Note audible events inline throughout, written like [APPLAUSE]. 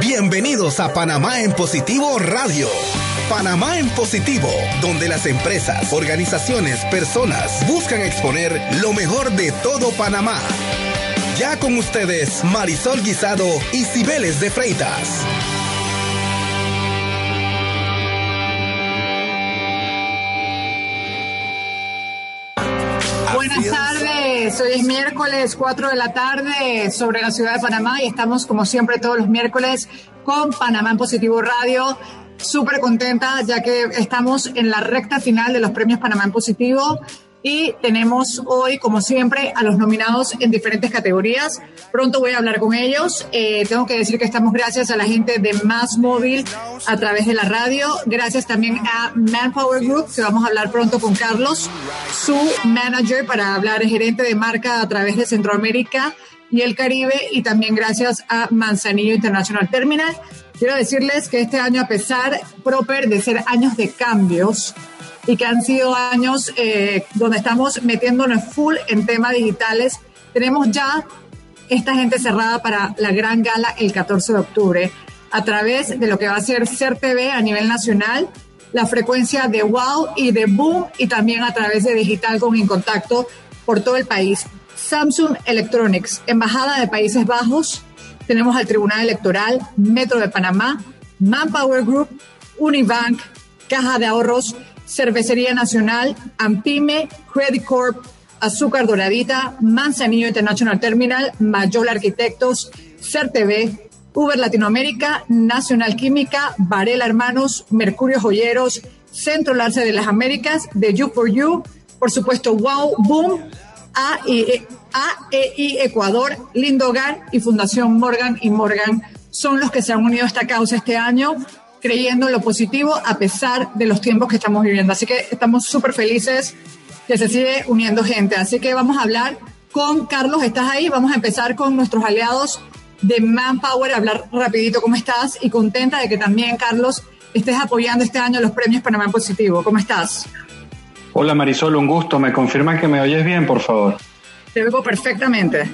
Bienvenidos a Panamá en Positivo Radio. Panamá en Positivo, donde las empresas, organizaciones, personas buscan exponer lo mejor de todo Panamá. Ya con ustedes, Marisol Guisado y Cibeles de Freitas. Hoy es miércoles 4 de la tarde sobre la ciudad de Panamá y estamos como siempre todos los miércoles con Panamá en Positivo Radio. Súper contenta ya que estamos en la recta final de los premios Panamá en Positivo y tenemos hoy, como siempre, a los nominados en diferentes categorías. Pronto voy a hablar con ellos. Eh, tengo que decir que estamos gracias a la gente de Más Móvil a través de la radio. Gracias también a Manpower Group, que vamos a hablar pronto con Carlos, su manager para hablar, gerente de marca a través de Centroamérica y el Caribe. Y también gracias a Manzanillo International Terminal. Quiero decirles que este año, a pesar, proper, de ser años de cambios, y que han sido años eh, donde estamos metiéndonos full en temas digitales. Tenemos ya esta gente cerrada para la gran gala el 14 de octubre a través de lo que va a ser Ser TV a nivel nacional, la frecuencia de Wow y de Boom y también a través de Digital con Incontacto por todo el país. Samsung Electronics, Embajada de Países Bajos, tenemos al Tribunal Electoral, Metro de Panamá, Manpower Group, Unibank, Caja de Ahorros, Cervecería Nacional, Ampime, Credit Corp, Azúcar Doradita, Manzanillo International Terminal, Mayol Arquitectos, CERTV, Uber Latinoamérica, Nacional Química, Varela Hermanos, Mercurio Joyeros, Centro Larce de las Américas, The You for You, por supuesto Wow Boom, AEI e Ecuador, Lindo Hogar y Fundación Morgan y Morgan son los que se han unido a esta causa este año creyendo en lo positivo a pesar de los tiempos que estamos viviendo. Así que estamos súper felices que se sigue uniendo gente. Así que vamos a hablar con Carlos, ¿estás ahí? Vamos a empezar con nuestros aliados de Manpower, hablar rapidito cómo estás y contenta de que también, Carlos, estés apoyando este año los premios Panamá Positivo. ¿Cómo estás? Hola Marisol, un gusto. ¿Me confirman que me oyes bien, por favor? Te oigo perfectamente.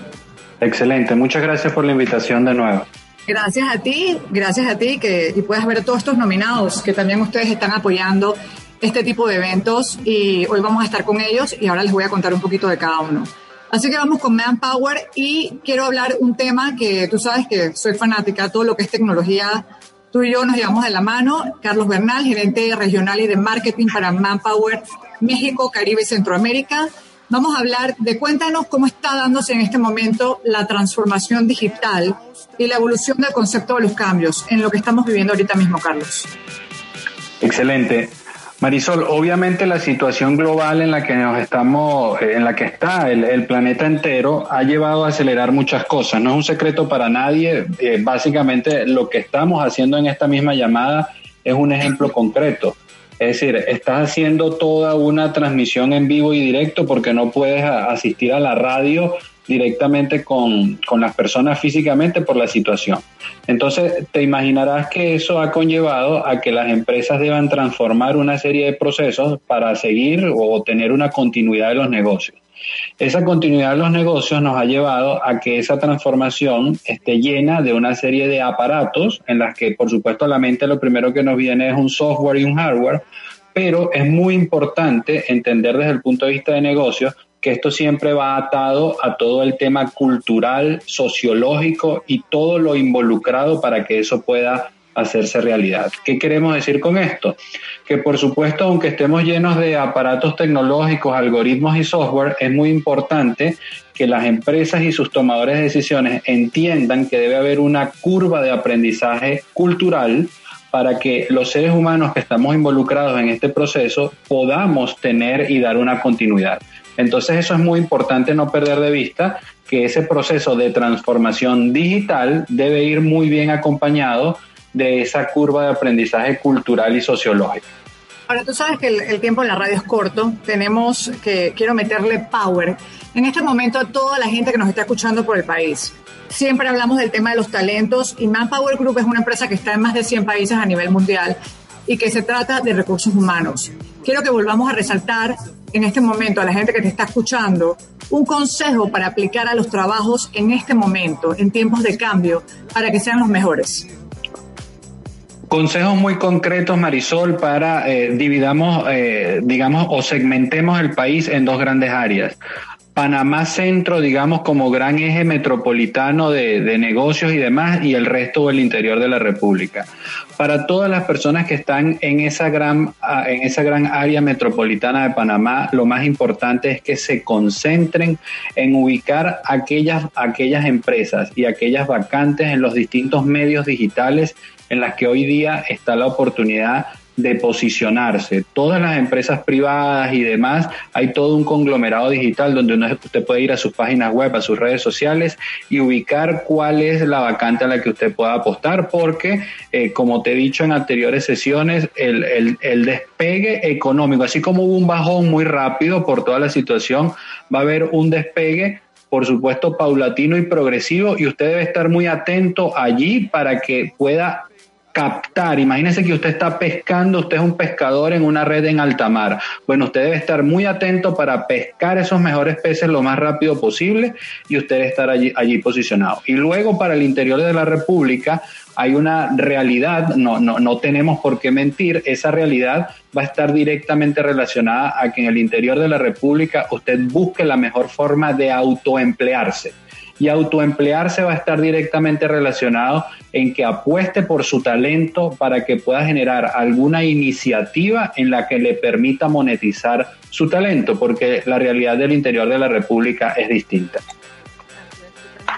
Excelente, muchas gracias por la invitación de nuevo. Gracias a ti, gracias a ti que y puedas ver todos estos nominados que también ustedes están apoyando este tipo de eventos y hoy vamos a estar con ellos y ahora les voy a contar un poquito de cada uno. Así que vamos con Manpower y quiero hablar un tema que tú sabes que soy fanática, todo lo que es tecnología. Tú y yo nos llevamos de la mano. Carlos Bernal, gerente regional y de marketing para Manpower México, Caribe y Centroamérica. Vamos a hablar de cuéntanos cómo está dándose en este momento la transformación digital y la evolución del concepto de los cambios en lo que estamos viviendo ahorita mismo, Carlos. Excelente. Marisol, obviamente la situación global en la que nos estamos, en la que está el, planeta entero, ha llevado a acelerar muchas cosas. No es un secreto para nadie. Eh, básicamente lo que estamos haciendo en esta misma llamada es un ejemplo concreto. Es decir, estás haciendo toda una transmisión en vivo y directo porque no puedes asistir a la radio directamente con, las personas físicamente por la situación. Entonces, te imaginarás que eso ha conllevado a que las empresas deban transformar una serie de procesos para seguir o tener una continuidad de los negocios. Esa continuidad de los negocios nos ha llevado a que esa transformación esté llena de una serie de aparatos en las que, por supuesto, la mente lo primero que nos viene es un software y un hardware, pero es muy importante entender desde el punto de vista de negocios que esto siempre va atado a todo el tema cultural, sociológico y todo lo involucrado para que eso pueda hacerse realidad. ¿Qué queremos decir con esto? Que por supuesto, aunque estemos llenos de aparatos tecnológicos, algoritmos y software, es muy importante que las empresas y sus tomadores de decisiones entiendan que debe haber una curva de aprendizaje cultural para que los seres humanos que estamos involucrados en este proceso podamos tener y dar una continuidad. Entonces eso es muy importante no perder de vista que ese proceso de transformación digital debe ir muy bien acompañado de esa curva de aprendizaje cultural y sociológico. Ahora, tú sabes que el, tiempo en la radio es corto, tenemos que, quiero meterle power. En este momento, a toda la gente que nos está escuchando por el país, siempre hablamos del tema de los talentos y Manpower Group es una empresa que está en más de 100 países a nivel mundial y que se trata de recursos humanos. Quiero que volvamos a resaltar en este momento a la gente que te está escuchando un consejo para aplicar a los trabajos en este momento, en tiempos de cambio, para que sean los mejores. Consejos muy concretos, Marisol, para eh, dividamos, eh, digamos, o segmentemos el país en dos grandes áreas. Panamá Centro, digamos, como gran eje metropolitano de, negocios y demás, y el resto del interior de la República. Para todas las personas que están en esa gran, en esa gran área metropolitana de Panamá, lo más importante es que se concentren en ubicar aquellas, aquellas empresas y aquellas vacantes en los distintos medios digitales en las que hoy día está la oportunidad de posicionarse. Todas las empresas privadas y demás, hay todo un conglomerado digital donde usted puede ir a sus páginas web, a sus redes sociales y ubicar cuál es la vacante a la que usted pueda apostar, porque, eh, como te he dicho en anteriores sesiones, el, el despegue económico, así como hubo un bajón muy rápido por toda la situación, va a haber un despegue por supuesto, paulatino y progresivo, y usted debe estar muy atento allí para que pueda captar, imagínese que usted está pescando, usted es un pescador en una red en alta mar. Bueno, usted debe estar muy atento para pescar esos mejores peces lo más rápido posible y usted debe estar allí, allí posicionado. Y luego para el interior de la República hay una realidad, no, no, no tenemos por qué mentir, esa realidad va a estar directamente relacionada a que en el interior de la República usted busque la mejor forma de autoemplearse y autoemplearse va a estar directamente relacionado en que apueste por su talento para que pueda generar alguna iniciativa en la que le permita monetizar su talento, porque la realidad del interior de la República es distinta.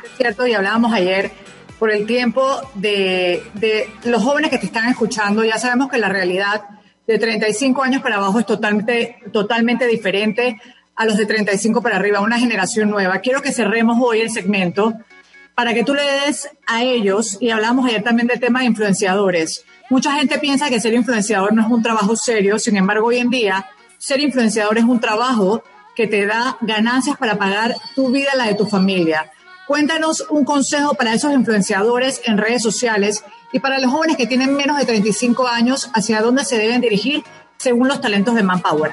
Es cierto, y hablábamos ayer por el tiempo de, de los jóvenes que te están escuchando, ya sabemos que la realidad de 35 años para abajo es totalmente, totalmente diferente a los de 35 para arriba, una generación nueva. Quiero que cerremos hoy el segmento para que tú le des a ellos, y hablamos ayer también del tema de influenciadores. Mucha gente piensa que ser influenciador no es un trabajo serio, sin embargo, hoy en día ser influenciador es un trabajo que te da ganancias para pagar tu vida la de tu familia. Cuéntanos un consejo para esos influenciadores en redes sociales y para los jóvenes que tienen menos de 35 años, hacia dónde se deben dirigir según los talentos de Manpower.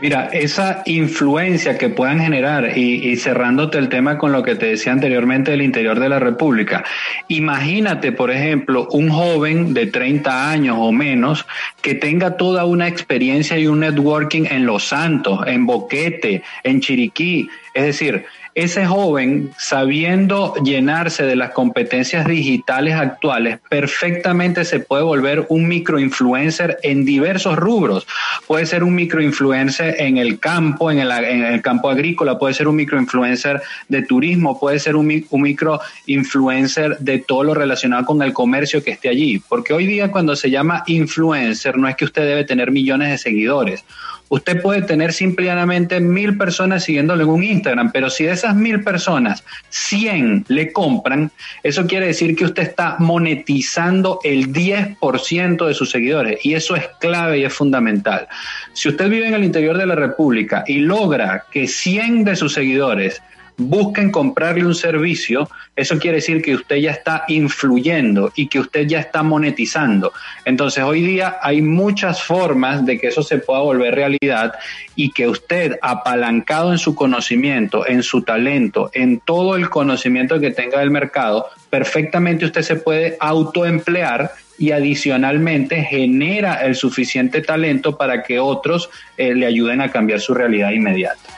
Mira, esa influencia que puedan generar, y, cerrándote el tema con lo que te decía anteriormente del interior de la República, imagínate, por ejemplo, un joven de 30 años o menos que tenga toda una experiencia y un networking en Los Santos, en Boquete, en Chiriquí, es decir, ese joven, sabiendo llenarse de las competencias digitales actuales, perfectamente se puede volver un microinfluencer en diversos rubros. Puede ser un microinfluencer en el campo, en el, campo agrícola, puede ser un microinfluencer de turismo, puede ser un, un microinfluencer de todo lo relacionado con el comercio que esté allí. Porque hoy día cuando se llama influencer no es que usted debe tener millones de seguidores Usted puede tener simplemente mil personas siguiéndole en un Instagram, pero si de esas mil personas, 100 le compran, eso quiere decir que usted está monetizando el 10% de sus seguidores y eso es clave y es fundamental. Si usted vive en el interior de la República y logra que 100 de sus seguidores busquen comprarle un servicio, eso quiere decir que usted ya está influyendo y que usted ya está monetizando. Entonces hoy día hay muchas formas de que eso se pueda volver realidad y que usted apalancado en su conocimiento, en su talento, en todo el conocimiento que tenga del mercado, perfectamente usted se puede autoemplear y adicionalmente genera el suficiente talento para que otros eh, le ayuden a cambiar su realidad inmediata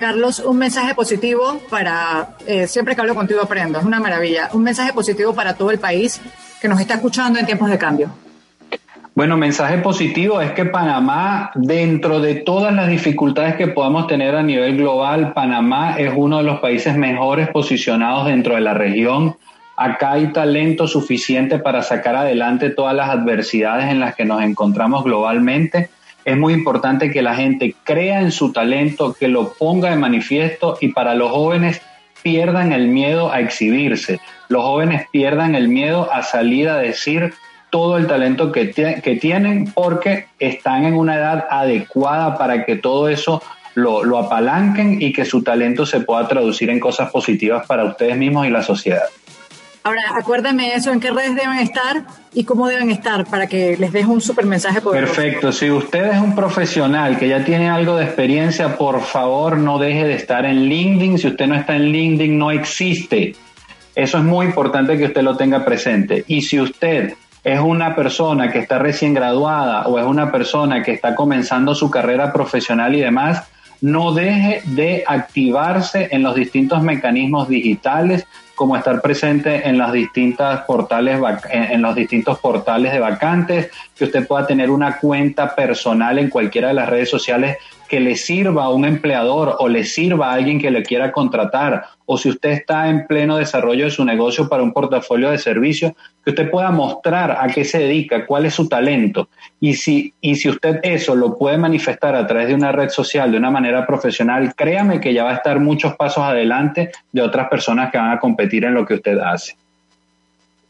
Carlos. Un mensaje positivo para, eh, siempre que hablo contigo aprendo, es una maravilla. Un mensaje positivo para todo el país que nos está escuchando en tiempos de cambio. Bueno, mensaje positivo es que Panamá, dentro de todas las dificultades que podamos tener a nivel global, Panamá es uno de los países mejores posicionados dentro de la región. Acá hay talento suficiente para sacar adelante todas las adversidades en las que nos encontramos globalmente es muy importante que la gente crea en su talento, que lo ponga de manifiesto y para los jóvenes pierdan el miedo a exhibirse. Los jóvenes pierdan el miedo a salir a decir todo el talento que, tienen porque están en una edad adecuada para que todo eso lo, lo apalanquen y que su talento se pueda traducir en cosas positivas para ustedes mismos y la sociedad. Ahora, acuérdame eso, en qué redes deben estar y cómo deben estar para que les deje un super mensaje Perfecto, si usted es un profesional que ya tiene algo de experiencia, por favor no deje de estar en LinkedIn. Si usted no está en LinkedIn, no existe. Eso es muy importante que usted lo tenga presente. Y si usted es una persona que está recién graduada o es una persona que está comenzando su carrera profesional y demás, no deje de activarse en los distintos mecanismos digitales, como estar presente en las distintas portales en los distintos portales de vacantes, que usted pueda tener una cuenta personal en cualquiera de las redes sociales que le sirva a un empleador o le sirva a alguien que le quiera contratar, o si usted está en pleno desarrollo de su negocio para un portafolio de servicios, que usted pueda mostrar a qué se dedica, cuál es su talento. Y si, y si usted eso lo puede manifestar a través de una red social de una manera profesional, créame que ya va a estar muchos pasos adelante de otras personas que van a competir en lo que usted hace.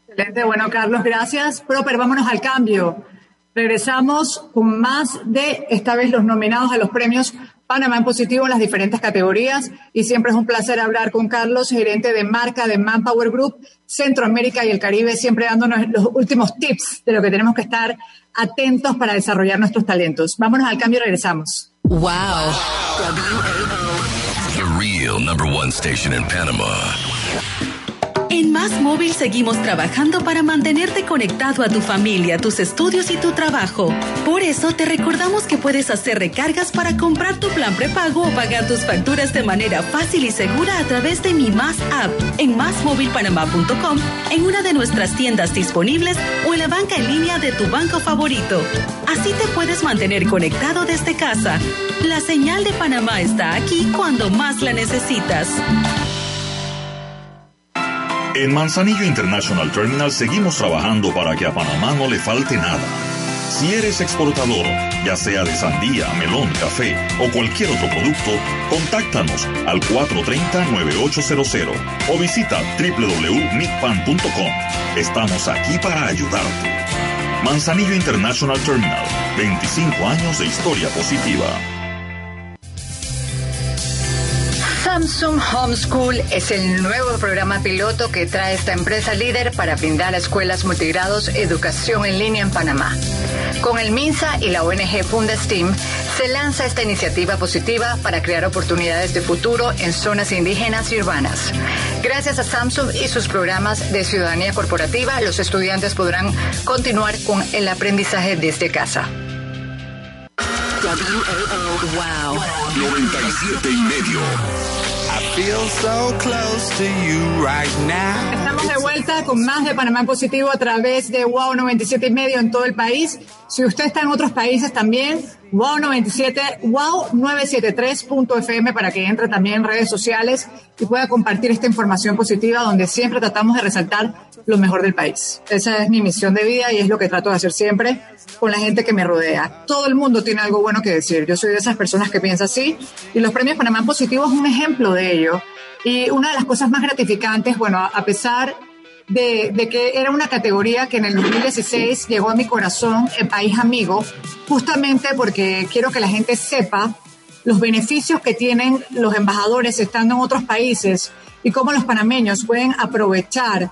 Excelente, bueno Carlos, gracias. Proper, vámonos al cambio. Regresamos con más de, esta vez, los nominados a los premios Panamá en positivo en las diferentes categorías. Y siempre es un placer hablar con Carlos, gerente de marca de Manpower Group, Centroamérica y el Caribe, siempre dándonos los últimos tips de lo que tenemos que estar atentos para desarrollar nuestros talentos. Vámonos al cambio y regresamos. Wow. The real number one station in Panama. Más Móvil seguimos trabajando para mantenerte conectado a tu familia, tus estudios y tu trabajo. Por eso te recordamos que puedes hacer recargas para comprar tu plan prepago o pagar tus facturas de manera fácil y segura a través de Mi Más App en másmóvilpanamá.com, en una de nuestras tiendas disponibles o en la banca en línea de tu banco favorito. Así te puedes mantener conectado desde casa. La señal de Panamá está aquí cuando más la necesitas. En Manzanillo International Terminal seguimos trabajando para que a Panamá no le falte nada. Si eres exportador, ya sea de sandía, melón, café o cualquier otro producto, contáctanos al 430-9800 o visita www.micpan.com. Estamos aquí para ayudarte. Manzanillo International Terminal, 25 años de historia positiva. Samsung Homeschool es el nuevo programa piloto que trae esta empresa líder para brindar a escuelas multigrados educación en línea en Panamá. Con el MINSA y la ONG Fundestim se lanza esta iniciativa positiva para crear oportunidades de futuro en zonas indígenas y urbanas. Gracias a Samsung y sus programas de ciudadanía corporativa, los estudiantes podrán continuar con el aprendizaje desde casa. Wow. 97 y medio. Estamos de vuelta con más de Panamá Positivo a través de Wow 97 y medio en todo el país. Si usted está en otros países también, Wow 97, Wow 973.fm para que entre también en redes sociales y pueda compartir esta información positiva donde siempre tratamos de resaltar lo mejor del país. Esa es mi misión de vida y es lo que trato de hacer siempre con la gente que me rodea. Todo el mundo tiene algo bueno que decir. Yo soy de esas personas que piensa así y los premios Panamá Positivo es un ejemplo de ello. Y una de las cosas más gratificantes, bueno, a pesar de, de, que era una categoría que en el 2016 llegó a mi corazón, el país amigo, justamente porque quiero que la gente sepa los beneficios que tienen los embajadores estando en otros países y cómo los panameños pueden aprovechar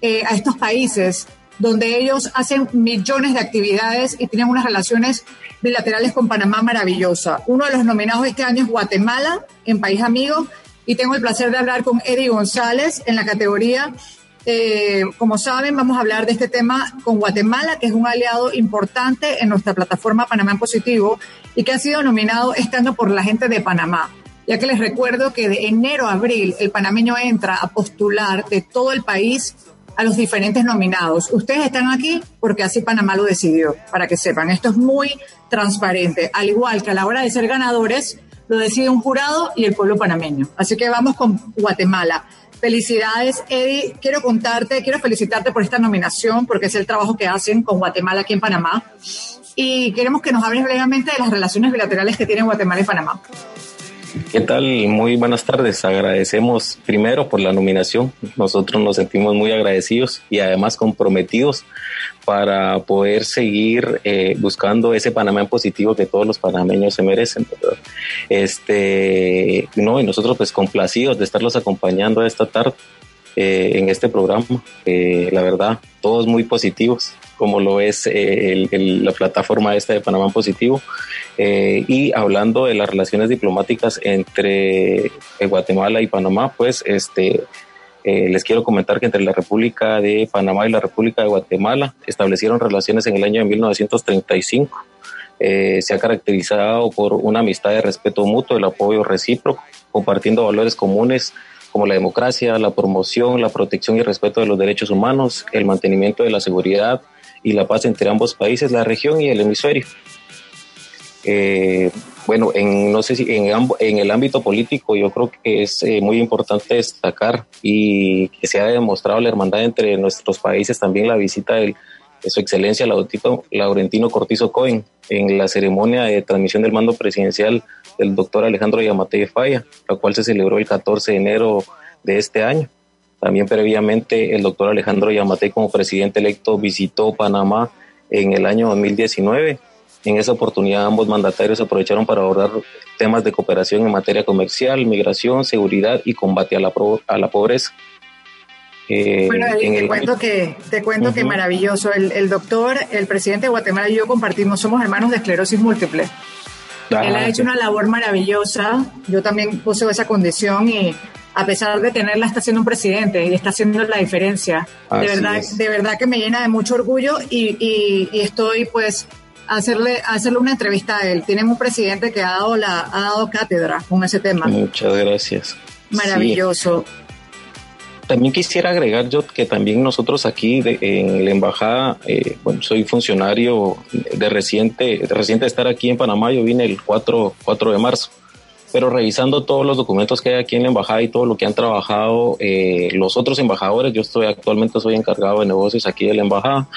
eh, a estos países donde ellos hacen millones de actividades y tienen unas relaciones bilaterales con Panamá maravillosa. Uno de los nominados este año es Guatemala, en País Amigo, y tengo el placer de hablar con Eddie González en la categoría. Eh, como saben, vamos a hablar de este tema con Guatemala, que es un aliado importante en nuestra plataforma Panamá en Positivo y que ha sido nominado año por la gente de Panamá. Ya que les recuerdo que de enero a abril el panameño entra a postular de todo el país a los diferentes nominados. Ustedes están aquí porque así Panamá lo decidió, para que sepan. Esto es muy transparente. Al igual que a la hora de ser ganadores, lo decide un jurado y el pueblo panameño. Así que vamos con Guatemala. Felicidades, Eddie. Quiero contarte, quiero felicitarte por esta nominación, porque es el trabajo que hacen con Guatemala aquí en Panamá. Y queremos que nos hables brevemente de las relaciones bilaterales que tienen Guatemala y Panamá. ¿Qué tal? Muy buenas tardes. Agradecemos primero por la nominación. Nosotros nos sentimos muy agradecidos y además comprometidos para poder seguir eh, buscando ese Panamá en positivo que todos los panameños se merecen. Este, no, y nosotros pues complacidos de estarlos acompañando esta tarde eh, en este programa. la verdad, todos muy positivos como lo es eh, la plataforma esta de Panamá Positivo, eh, y hablando de las relaciones diplomáticas entre eh, Guatemala y Panamá, pues este, les quiero comentar que entre la República de Panamá y la República de Guatemala establecieron relaciones en el año de 1935. Eh, se ha caracterizado por una amistad de respeto mutuo, el apoyo recíproco, compartiendo valores comunes como la democracia, la promoción, la protección y respeto de los derechos humanos, el mantenimiento de la seguridad y la paz entre ambos países, la región y el hemisferio. Eh, bueno, en, no sé si en, en, el ámbito político yo creo que es eh, muy importante destacar y que se ha demostrado la hermandad entre nuestros países también la visita de su excelencia Laurentino Cortizo Cohen en la ceremonia de transmisión del mando presidencial del doctor Alejandro Yamate Falla, la cual se celebró el 14 de enero de este año. También previamente el doctor Alejandro Yamate como presidente electo visitó Panamá en el año 2019 en esa oportunidad ambos mandatarios aprovecharon para abordar temas de cooperación en materia comercial, migración, seguridad y combate a la, a la pobreza. Eh, bueno, te, cuento que, te cuento que maravilloso. El, doctor, el presidente de Guatemala y yo compartimos, somos hermanos de esclerosis múltiple. Ah, Él ha hecho una labor maravillosa. Yo también puse esa condición y a pesar de tenerla está siendo un presidente y está haciendo la diferencia. de verdad, de verdad que me llena de mucho orgullo y, y estoy pues hacerle, hacerle una entrevista a él. Tenemos un presidente que ha dado, la, ha dado cátedra con ese tema. Muchas gracias. Maravilloso. También quisiera agregar yo que también nosotros aquí en la embajada, eh, bueno, soy funcionario de reciente, de reciente estar aquí en Panamá, yo vine el 4, 4 de marzo pero revisando todos los documentos que hay aquí en la embajada y todo lo que han trabajado eh, los otros embajadores, yo estoy actualmente soy encargado de negocios aquí de la embajada.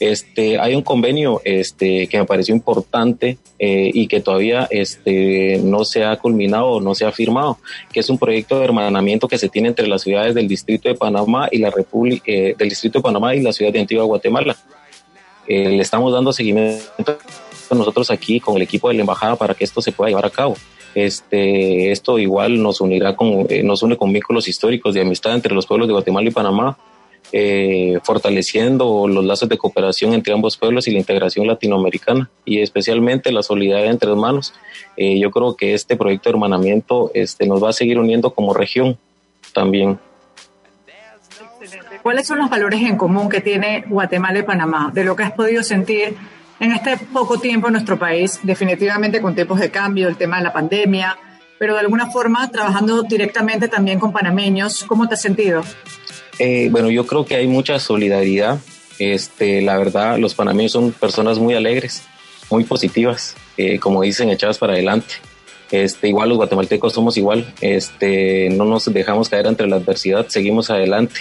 Este, hay un convenio este, que me pareció importante eh, y que todavía este, no se ha culminado no se ha firmado, que es un proyecto de hermanamiento que se tiene entre las ciudades del Distrito de Panamá y la República eh, del Distrito de Panamá y la ciudad de Antigua Guatemala. le estamos dando seguimiento nosotros aquí con el equipo de la embajada para que esto se pueda llevar a cabo. Este, esto igual nos unirá con, eh, nos une con vínculos históricos de amistad entre los pueblos de Guatemala y Panamá, eh, fortaleciendo los lazos de cooperación entre ambos pueblos y la integración latinoamericana y especialmente la solidaridad entre hermanos. Eh, yo creo que este proyecto de hermanamiento este, nos va a seguir uniendo como región también. ¿Cuáles son los valores en común que tiene Guatemala y Panamá? De lo que has podido sentir en este poco tiempo en nuestro país, definitivamente con tiempos de cambio, el tema de la pandemia, pero de alguna forma trabajando directamente también con panameños. ¿Cómo te has sentido? Eh, bueno, yo creo que hay mucha solidaridad. Este, la verdad, los panameños son personas muy alegres, muy positivas, eh, como dicen, echadas para adelante. Este, igual los guatemaltecos somos igual, este, no nos dejamos caer ante la adversidad, seguimos adelante.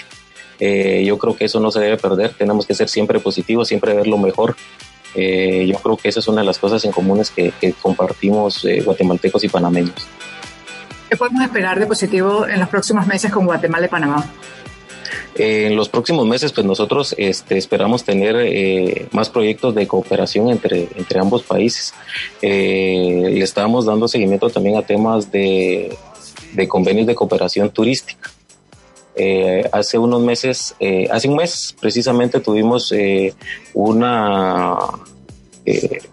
Eh, yo creo que eso no se debe perder, tenemos que ser siempre positivos, siempre ver lo mejor eh, yo creo que esa es una de las cosas en comunes que, compartimos eh, guatemaltecos y panameños. ¿Qué podemos esperar de positivo en los próximos meses con Guatemala y Panamá? en los próximos meses, pues nosotros este, esperamos tener eh, más proyectos de cooperación entre, entre ambos países. le estamos dando seguimiento también a temas de, de convenios de cooperación turística. Eh, hace unos meses, eh, hace un mes precisamente tuvimos eh, una,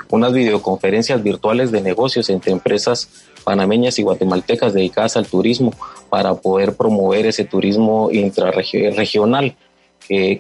unas videoconferencias virtuales de negocios entre empresas panameñas y guatemaltecas dedicadas al turismo para poder promover ese turismo intrarregional.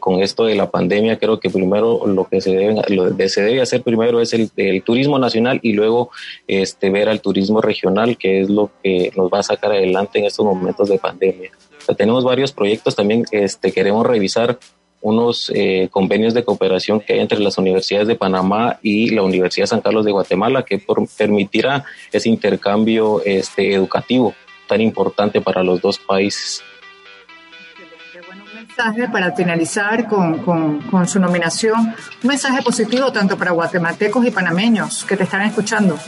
con esto de la pandemia creo que primero lo que se debe, lo que se debe hacer primero es el, el, turismo nacional y luego este, ver al turismo regional, que es lo que nos va a sacar adelante en estos momentos de pandemia tenemos varios proyectos también, este, queremos revisar unos eh, convenios de cooperación que hay entre las universidades de Panamá y la Universidad San Carlos de Guatemala que permitirá ese intercambio este, educativo tan importante para los dos países. Para finalizar con su nominación, un mensaje positivo tanto para guatemaltecos y panameños que te están escuchando.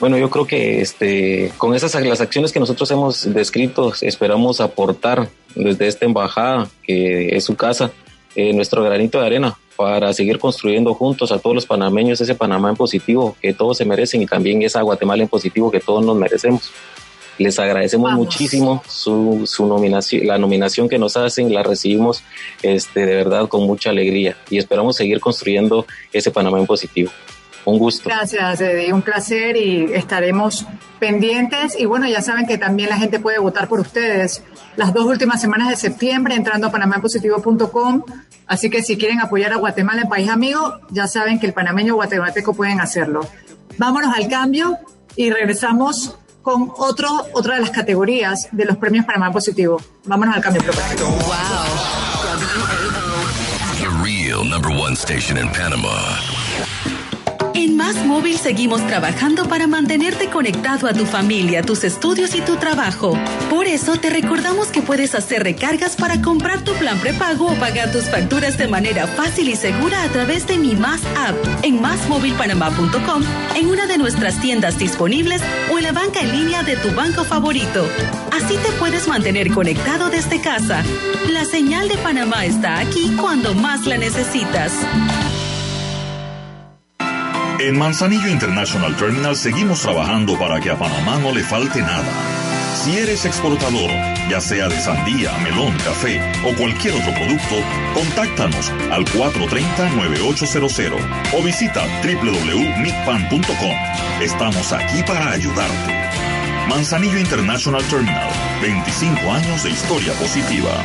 Bueno, yo creo que este, con esas las acciones que nosotros hemos descrito, esperamos aportar desde esta embajada, que es su casa, eh, nuestro granito de arena para seguir construyendo juntos a todos los panameños ese Panamá en positivo que todos se merecen y también esa Guatemala en positivo que todos nos merecemos. Les agradecemos muchísimo su, su, nominación, la nominación que nos hacen, la recibimos este, de verdad con mucha alegría y esperamos seguir construyendo ese Panamá en positivo. Un gusto. Gracias, Eddie. Un placer y estaremos pendientes. Y bueno, ya saben que también la gente puede votar por ustedes las dos últimas semanas de septiembre entrando a panamapositivo.com. Así que si quieren apoyar a Guatemala, el país amigo, ya saben que el panameño guatemalteco pueden hacerlo. Vámonos al cambio y regresamos con otro, otra de las categorías de los premios Panamá Positivo. Vámonos al cambio. Wow. The real number one station in Panama. En Más Móvil seguimos trabajando para mantenerte conectado a tu familia, tus estudios y tu trabajo. Por eso te recordamos que puedes hacer recargas para comprar tu plan prepago o pagar tus facturas de manera fácil y segura a través de Mi Más App en másmóvilpanamá.com, en una de nuestras tiendas disponibles o en la banca en línea de tu banco favorito. Así te puedes mantener conectado desde casa. La señal de Panamá está aquí cuando más la necesitas. En Manzanillo International Terminal seguimos trabajando para que a Panamá no le falte nada. Si eres exportador, ya sea de sandía, melón, café o cualquier otro producto, contáctanos al 430-9800 o visita www.micpan.com. Estamos aquí para ayudarte. Manzanillo International Terminal, 25 años de historia positiva.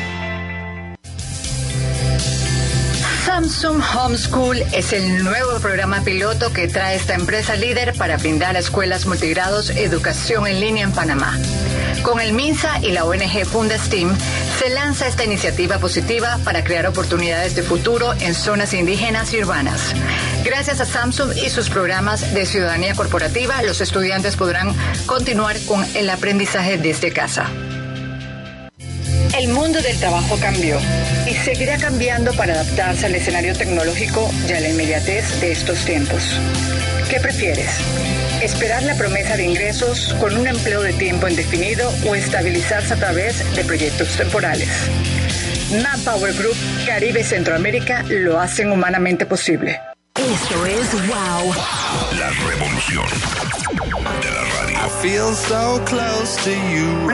Samsung Homeschool es el nuevo programa piloto que trae esta empresa líder para brindar a escuelas multigrados educación en línea en Panamá. Con el MINSA y la ONG Fundestim se lanza esta iniciativa positiva para crear oportunidades de futuro en zonas indígenas y urbanas. Gracias a Samsung y sus programas de ciudadanía corporativa, los estudiantes podrán continuar con el aprendizaje desde casa. El mundo del trabajo cambió y seguirá cambiando para adaptarse al escenario tecnológico y a la inmediatez de estos tiempos. ¿Qué prefieres? ¿Esperar la promesa de ingresos con un empleo de tiempo indefinido o estabilizarse a través de proyectos temporales? Manpower Group Caribe y Centroamérica lo hacen humanamente posible. Esto es Wow. La revolución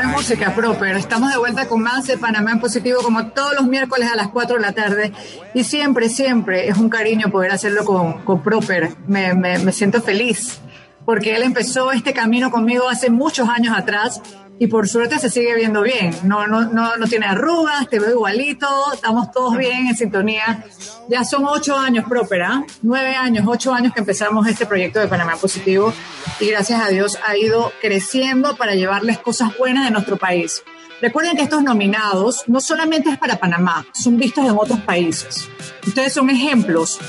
música, Proper. Estamos de vuelta con más de Panamá en positivo como todos los miércoles a las 4 de la tarde. Y siempre, siempre es un cariño poder hacerlo con, con Proper. Me, me, me siento feliz porque él empezó este camino conmigo hace muchos años atrás y por suerte se sigue viendo bien. No, no, no, no tiene arrugas, te veo igualito, estamos todos bien en sintonía. Ya son ocho años, Própera, nueve años, ocho años que empezamos este proyecto de Panamá Positivo y gracias a Dios ha ido creciendo para llevarles cosas buenas de nuestro país. Recuerden que estos nominados no solamente es para Panamá, son vistos en otros países. Ustedes son ejemplos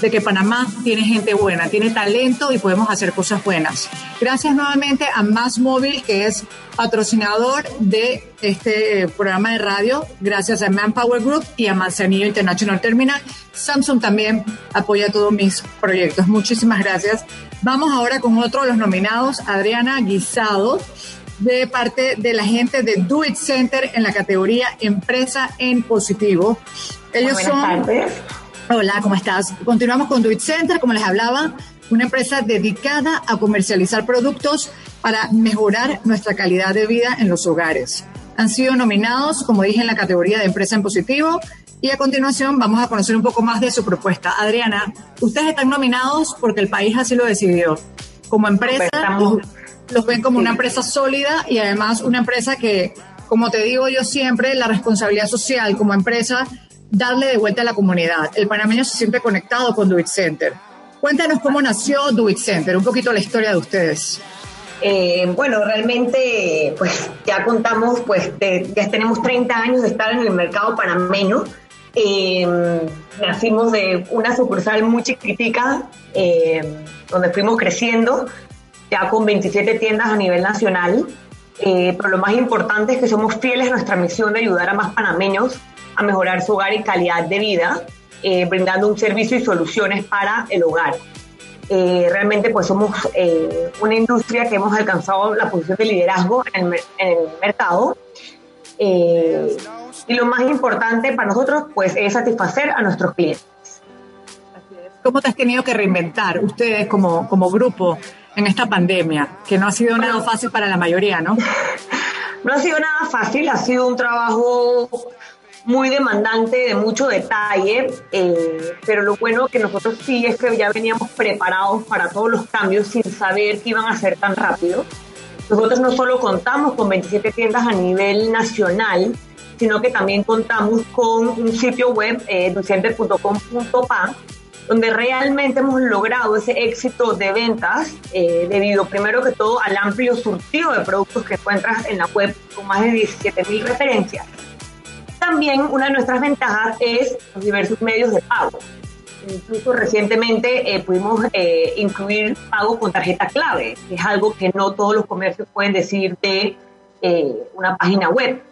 de que Panamá tiene gente buena, tiene talento y podemos hacer cosas buenas. Gracias nuevamente a Más Móvil, que es patrocinador de este programa de radio, gracias a Manpower Group y a Manzanillo International Terminal. Samsung también apoya todos mis proyectos. Muchísimas gracias. Vamos ahora con otro de los nominados, Adriana Guisado de parte de la gente de Do It Center en la categoría Empresa en Positivo. Ellos son Hola, ¿cómo estás? Continuamos con Do It Center, como les hablaba, una empresa dedicada a comercializar productos para mejorar nuestra calidad de vida en los hogares. Han sido nominados, como dije, en la categoría de empresa en positivo y a continuación vamos a conocer un poco más de su propuesta. Adriana, ustedes están nominados porque el país así lo decidió. Como empresa, los, ven como una empresa sólida y además una empresa que, como te digo yo siempre, la responsabilidad social como empresa darle de vuelta a la comunidad. El panameño se siente conectado con Do It Center. Cuéntanos cómo nació Do It Center, un poquito la historia de ustedes. Eh, bueno, realmente, pues ya contamos, pues ya tenemos 30 años de estar en el mercado panameño. Eh, nacimos de una sucursal muy chiquitica, eh, donde fuimos creciendo, ya con 27 tiendas a nivel nacional. pero lo más importante es que somos fieles a nuestra misión de ayudar a más panameños a mejorar su hogar y calidad de vida, eh, brindando un servicio y soluciones para el hogar. Eh, realmente pues somos eh, una industria que hemos alcanzado la posición de liderazgo en el, mercado. y lo más importante para nosotros pues es satisfacer a nuestros clientes. ¿Cómo te has tenido que reinventar ustedes como, como grupo en esta pandemia? Que no ha sido nada fácil para la mayoría, ¿no? [LAUGHS] no ha sido nada fácil, ha sido un trabajo muy demandante de mucho detalle, eh, pero lo bueno que nosotros sí es que ya veníamos preparados para todos los cambios sin saber que iban a ser tan rápido. Nosotros no solo contamos con 27 tiendas a nivel nacional, sino que también contamos con un sitio web, eh, donde realmente hemos logrado ese éxito de ventas eh, debido primero que todo al amplio surtido de productos que encuentras en la web con más de 17.000 referencias. También una de nuestras ventajas es los diversos medios de pago. Incluso recientemente eh, pudimos eh, incluir pago con tarjeta clave, que es algo que no todos los comercios pueden decir de una página web.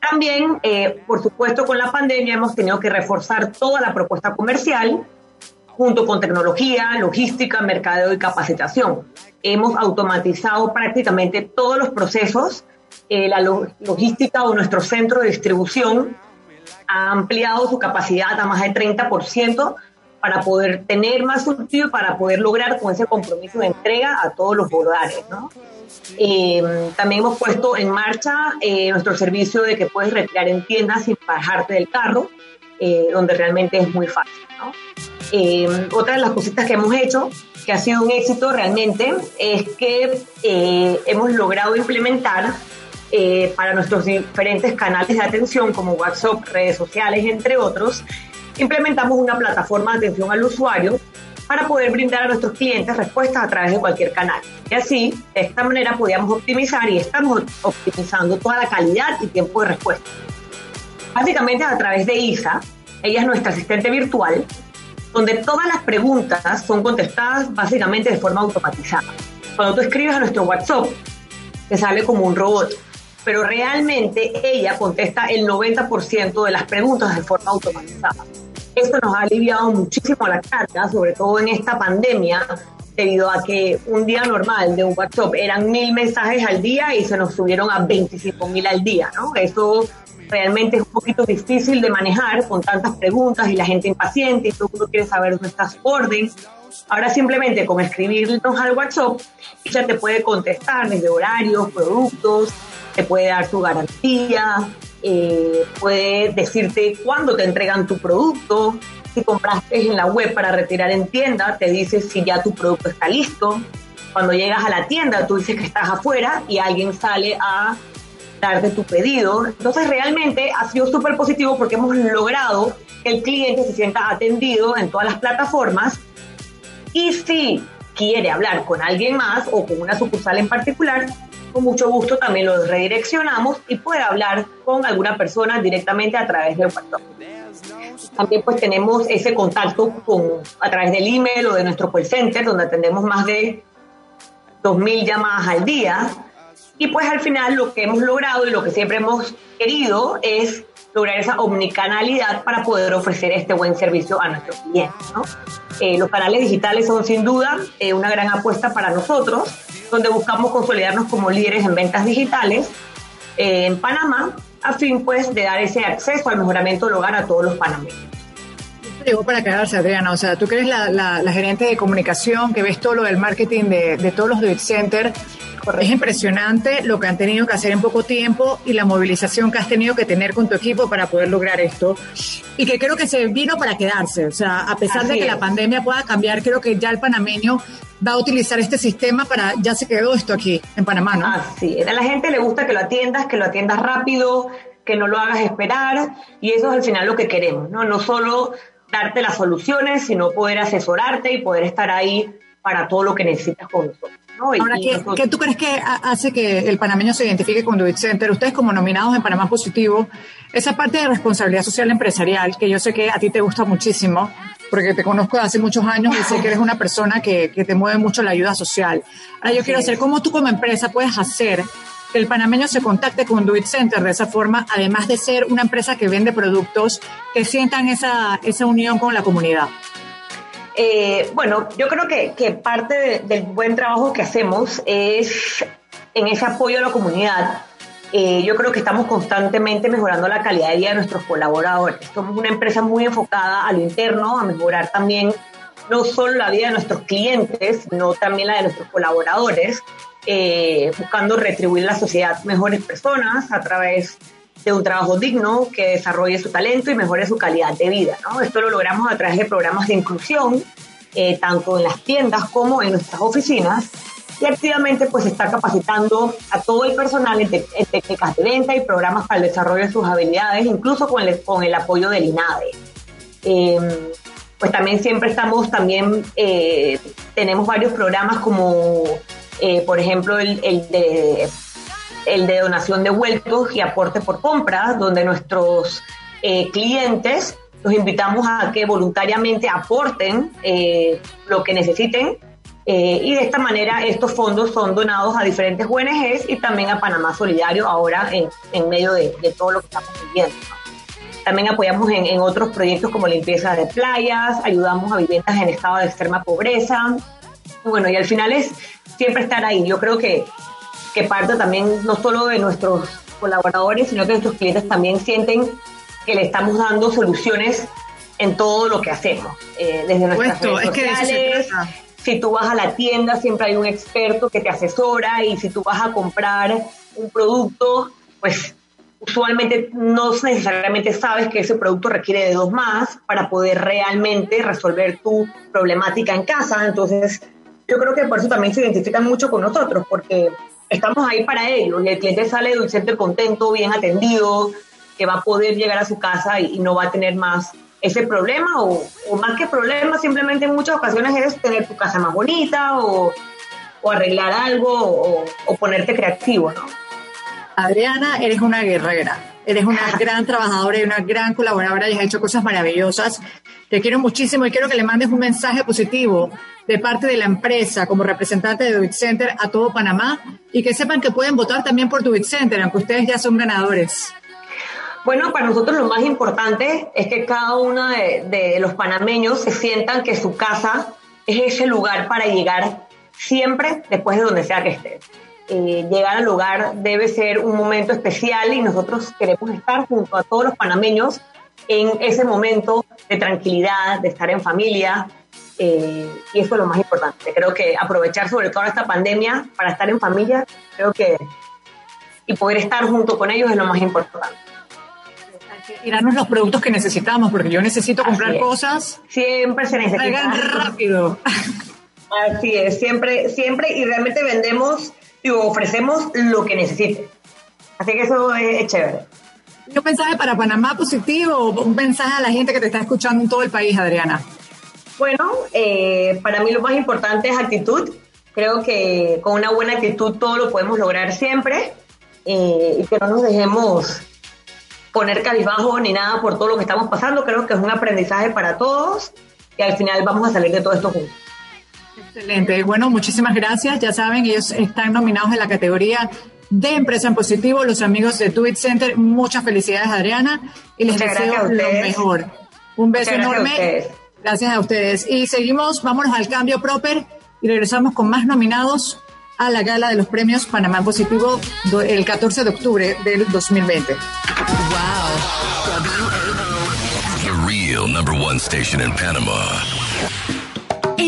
También, por supuesto, con la pandemia hemos tenido que reforzar toda la propuesta comercial junto con tecnología, logística, mercadeo y capacitación. Hemos automatizado prácticamente todos los procesos. Eh, la logística o nuestro centro de distribución ha ampliado su capacidad a más del 30% para poder tener más surtido y para poder lograr con ese compromiso de entrega a todos los hogares. Eh, también hemos puesto en marcha eh, nuestro servicio de que puedes retirar en tiendas sin bajarte del carro, donde realmente es muy fácil. ¿no? Eh, otra de las cositas que hemos hecho, que ha sido un éxito realmente, es que eh, hemos logrado implementar eh, para nuestros diferentes canales de atención como WhatsApp, redes sociales, entre otros, implementamos una plataforma de atención al usuario para poder brindar a nuestros clientes respuestas a través de cualquier canal. Y así, de esta manera, podíamos optimizar y estamos optimizando toda la calidad y tiempo de respuesta. Básicamente a través de ISA, ella es nuestra asistente virtual, donde todas las preguntas son contestadas básicamente de forma automatizada. Cuando tú escribes a nuestro WhatsApp, te sale como un robot, pero realmente ella contesta el 90% de las preguntas de forma automatizada. Esto nos ha aliviado muchísimo la carga, sobre todo en esta pandemia, debido a que un día normal de un WhatsApp eran mil mensajes al día y se nos subieron a 25 mil al día, ¿no? Eso realmente es un poquito difícil de manejar con tantas preguntas y la gente impaciente y todo el mundo quiere saber nuestras órdenes. Ahora simplemente con escribirnos al WhatsApp, ella te puede contestar desde horarios, productos, te puede dar tu garantía, eh, puede decirte cuándo te entregan tu producto, si compraste en la web para retirar en tienda, te dice si ya tu producto está listo. Cuando llegas a la tienda, tú dices que estás afuera y alguien sale a darte tu pedido. Entonces realmente ha sido súper positivo porque hemos logrado que el cliente se sienta atendido en todas las plataformas y si quiere hablar con alguien más o con una sucursal en particular, con mucho gusto también lo redireccionamos y puede hablar con alguna persona directamente a través del WhatsApp. También pues tenemos ese contacto con, a través del email o de nuestro call center, donde atendemos más de 2.000 llamadas al día y pues al final lo que hemos logrado y lo que siempre hemos querido es lograr esa omnicanalidad para poder ofrecer este buen servicio a nuestros clientes. ¿no? Eh, los canales digitales son sin duda eh, una gran apuesta para nosotros, donde buscamos consolidarnos como líderes en ventas digitales eh, en Panamá, a fin pues de dar ese acceso al mejoramiento del hogar a todos los panameños. Llegó para quedarse, Adriana. O sea, tú que eres la, la, gerente de comunicación, que ves todo lo del marketing de, de todos los Debit Center, es impresionante lo que han tenido que hacer en poco tiempo y la movilización que has tenido que tener con tu equipo para poder lograr esto. Y que creo que se vino para quedarse. O sea, a pesar de que la pandemia pueda cambiar, creo que ya el panameño va a utilizar este sistema para, ya se quedó esto aquí en Panamá, ¿no? Así, a la gente le gusta que lo atiendas, que lo atiendas rápido, que no lo hagas esperar y eso es al final lo que queremos, ¿no? No solo darte las soluciones, sino poder asesorarte y poder estar ahí para todo lo que necesitas con nosotros. Ahora, ¿qué, tú crees que hace que el panameño se identifique con Duit Center? Ustedes como nominados en Panamá Positivo, esa parte de responsabilidad social empresarial, que yo sé que a ti te gusta muchísimo, porque te conozco hace muchos años y sé que eres una persona que, que te mueve mucho la ayuda social. Ahora yo quiero saber cómo tú como empresa puedes hacer que el panameño se contacte con Duit Center de esa forma, además de ser una empresa que vende productos, que sientan esa, esa unión con la comunidad. Eh, bueno, yo creo que, parte del buen trabajo que hacemos es en ese apoyo a la comunidad. Eh, yo creo que estamos constantemente mejorando la calidad de vida de nuestros colaboradores. Somos una empresa muy enfocada a lo interno, a mejorar también no solo la vida de nuestros clientes, sino también la de nuestros colaboradores, eh, buscando retribuir a la sociedad mejores personas a través de un trabajo digno que desarrolle su talento y mejore su calidad de vida. ¿no? Esto lo logramos a través de programas de inclusión, eh, tanto en las tiendas como en nuestras oficinas, y activamente pues está capacitando a todo el personal en, técnicas de venta y programas para el desarrollo de sus habilidades, incluso con el, con el apoyo del INADE. Em, pues también siempre estamos, también eh, tenemos varios programas como, eh, por ejemplo, el, de, el de donación de vueltos y aporte por compras, donde nuestros eh, clientes los invitamos a que voluntariamente aporten lo que necesiten eh, y de esta manera estos fondos son donados a diferentes ONGs y también a Panamá Solidario ahora en, en medio de, todo lo que estamos viviendo. También apoyamos en, otros proyectos como limpieza de playas, ayudamos a viviendas en estado de extrema pobreza. bueno, y al final es siempre estar ahí. Yo creo que, que parte también no solo de nuestros colaboradores, sino que nuestros clientes también sienten que le estamos dando soluciones en todo lo que hacemos, eh, desde nuestras redes sociales, si tú vas a la tienda, siempre hay un experto que te asesora y si tú vas a comprar un producto, pues usualmente no necesariamente sabes que ese producto requiere de dos más para poder realmente resolver tu problemática en casa. Entonces, yo creo que por eso también se identifican mucho con nosotros, porque estamos ahí para ellos y el cliente sale de un centro contento, bien atendido, que va a poder llegar a su casa y no va a tener más ese problema o, más que problema, simplemente en muchas ocasiones es tener tu casa más bonita o, arreglar algo o, ponerte creativo, ¿no? Adriana, eres una guerrera, eres una [LAUGHS] gran trabajadora y una gran colaboradora y has hecho cosas maravillosas. Te quiero muchísimo y quiero que le mandes un mensaje positivo de parte de la empresa como representante de Dubit Center a todo Panamá y que sepan que pueden votar también por Dubit Center, aunque ustedes ya son ganadores. Bueno, para nosotros lo más importante es que cada uno de, los panameños se sientan que su casa es ese lugar para llegar siempre después de donde sea que esté. Eh, llegar al lugar debe ser un momento especial y nosotros queremos estar junto a todos los panameños en ese momento de tranquilidad, de estar en familia. Eh, y eso es lo más importante. Creo que aprovechar sobre todo esta pandemia para estar en familia, creo que y poder estar junto con ellos es lo más importante tirarnos los productos que necesitamos, porque yo necesito comprar cosas. Siempre se necesita. rápido. Así es, siempre, siempre, y realmente vendemos y ofrecemos lo que necesite. Así que eso es, chévere. ¿Un mensaje para Panamá positivo o un mensaje a la gente que te está escuchando en todo el país, Adriana? Bueno, eh, para mí lo más importante es actitud. Creo que con una buena actitud todo lo podemos lograr siempre eh, y que no nos dejemos poner cabizbajo ni nada por todo lo que estamos pasando. Creo que es un aprendizaje para todos y al final vamos a salir de todo esto juntos. Excelente. Bueno, muchísimas gracias. Ya saben, ellos están nominados en la categoría de Empresa en Positivo, los amigos de Tweet Center. Muchas felicidades, Adriana, y les deseo lo mejor. Un beso enorme. Gracias a ustedes. Y seguimos, vámonos al cambio proper y regresamos con más nominados a la gala de los premios Panamá Positivo el 14 de octubre del 2020. Wow. The real number one station in Panama.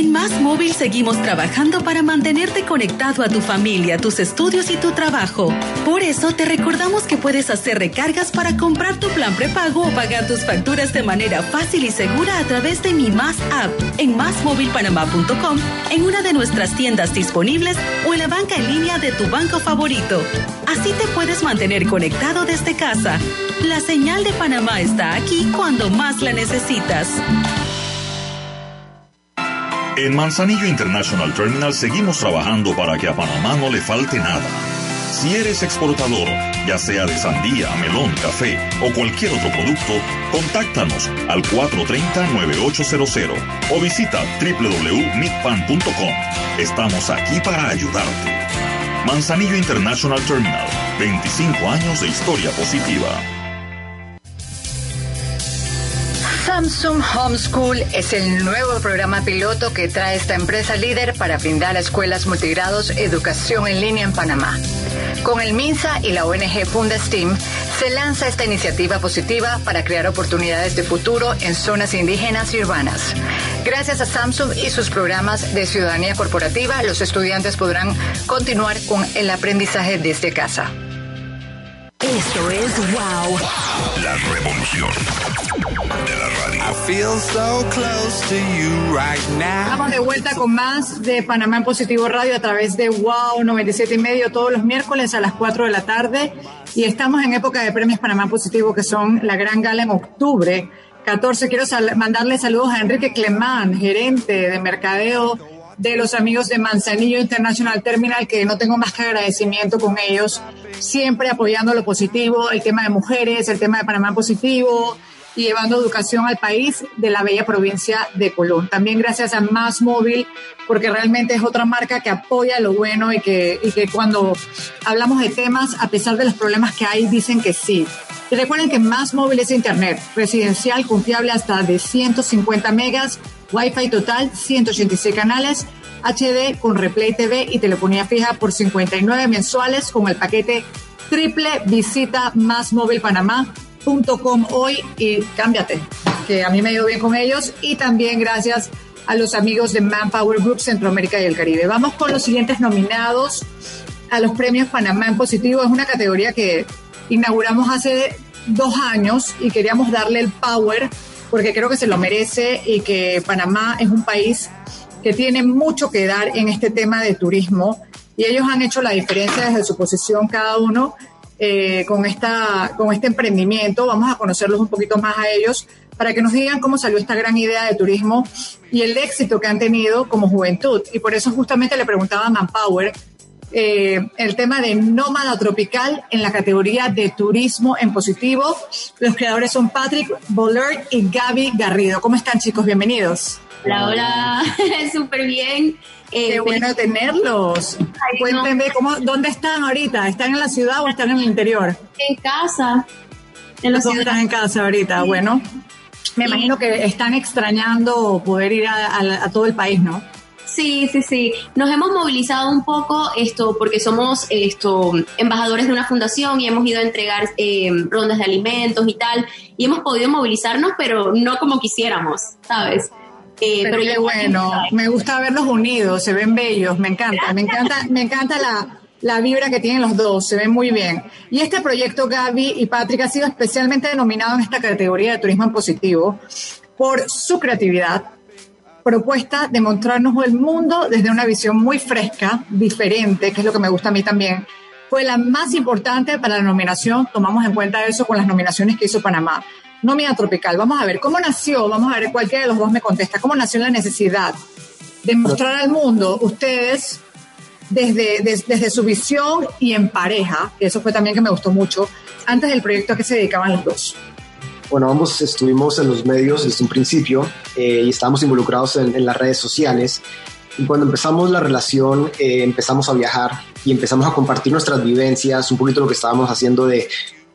En Más Móvil seguimos trabajando para mantenerte conectado a tu familia, tus estudios y tu trabajo. Por eso te recordamos que puedes hacer recargas para comprar tu plan prepago o pagar tus facturas de manera fácil y segura a través de Mi Más App en másmóvilpanamá.com, en una de nuestras tiendas disponibles o en la banca en línea de tu banco favorito. Así te puedes mantener conectado desde casa. La señal de Panamá está aquí cuando más la necesitas. En Manzanillo International Terminal seguimos trabajando para que a Panamá no le falte nada. Si eres exportador, ya sea de sandía, melón, café o cualquier otro producto, contáctanos al 430-9800 o visita www.mitpan.com. Estamos aquí para ayudarte. Manzanillo International Terminal, 25 años de historia positiva. Samsung Homeschool es el nuevo programa piloto que trae esta empresa líder para brindar a escuelas multigrados educación en línea en Panamá. Con el MINSA y la ONG Fundestim se lanza esta iniciativa positiva para crear oportunidades de futuro en zonas indígenas y urbanas. Gracias a Samsung y sus programas de ciudadanía corporativa, los estudiantes podrán continuar con el aprendizaje desde casa. Esto es Wow. La revolución de la. Estamos de vuelta con más de Panamá en Positivo Radio a través de Wow 97 y medio todos los miércoles a las 4 de la tarde. Y estamos en época de premios Panamá Positivo, que son la gran gala en octubre. 14. Quiero mandarle saludos a Enrique Clemán, gerente de mercadeo de los amigos de Manzanillo International Terminal, que no tengo más que agradecimiento con ellos, siempre apoyando lo positivo, el tema de mujeres, el tema de Panamá positivo y llevando educación al país de la bella provincia de Colón. También gracias a Más Móvil, porque realmente es otra marca que apoya lo bueno y que, y que cuando hablamos de temas, a pesar de los problemas que hay, dicen que sí. Y recuerden que Más Móvil es Internet, residencial confiable hasta de 150 megas Wi-Fi total, 186 canales, HD con Replay TV y telefonía fija por 59 mensuales con el paquete triple visita más hoy y cámbiate, que a mí me ido bien con ellos y también gracias a los amigos de Manpower Group Centroamérica y el Caribe. Vamos con los siguientes nominados a los premios Panamá en positivo. Es una categoría que inauguramos hace dos años y queríamos darle el power porque creo que se lo merece y que Panamá es un país que tiene mucho que dar en este tema de turismo y ellos han hecho la diferencia desde su posición cada uno eh, con, esta, con este emprendimiento. Vamos a conocerlos un poquito más a ellos para que nos digan cómo salió esta gran idea de turismo y el éxito que han tenido como juventud. Y por eso justamente le preguntaba a Manpower eh, el tema de nómada tropical en la categoría de turismo en positivo. Los creadores son Patrick Bollard y Gaby Garrido. ¿Cómo están chicos? Bienvenidos. Hola, hola, [LAUGHS] súper bien. Eh, Qué bueno tenerlos. Cuéntenme, ¿cómo, ¿dónde están ahorita? ¿Están en la ciudad o están en el interior? En casa. En los están en casa ahorita? Bueno, me imagino que están extrañando poder ir a todo el país, ¿no? Sí, sí, sí. Nos hemos movilizado un poco esto porque somos esto embajadores de una fundación y hemos ido a entregar eh, rondas de alimentos y tal y hemos podido movilizarnos, pero no como quisiéramos, ¿sabes? Eh, pero, qué bueno, me gusta verlos unidos, se ven bellos, me encanta, me encanta, me encanta la, la vibra que tienen los dos, se ven muy bien. Y este proyecto, Gaby y Patrick, ha sido especialmente denominado en esta categoría de turismo en positivo por su creatividad, propuesta de mostrarnos el mundo desde una visión muy fresca, diferente, que es lo que me gusta a mí también. Fue la más importante para la nominación, tomamos en cuenta eso con las nominaciones que hizo Panamá. Nómina Tropical, vamos a ver cómo nació, vamos a ver cualquiera de los dos me contesta, cómo nació la necesidad de mostrar al mundo ustedes desde, desde, su visión y en pareja, que eso fue también que me gustó mucho, antes del proyecto a que se dedicaban los dos. Bueno, ambos estuvimos en los medios desde un principio eh, y estábamos involucrados en, las redes sociales. Y cuando empezamos la relación, eh, empezamos a viajar y empezamos a compartir nuestras vivencias, un poquito lo que estábamos haciendo de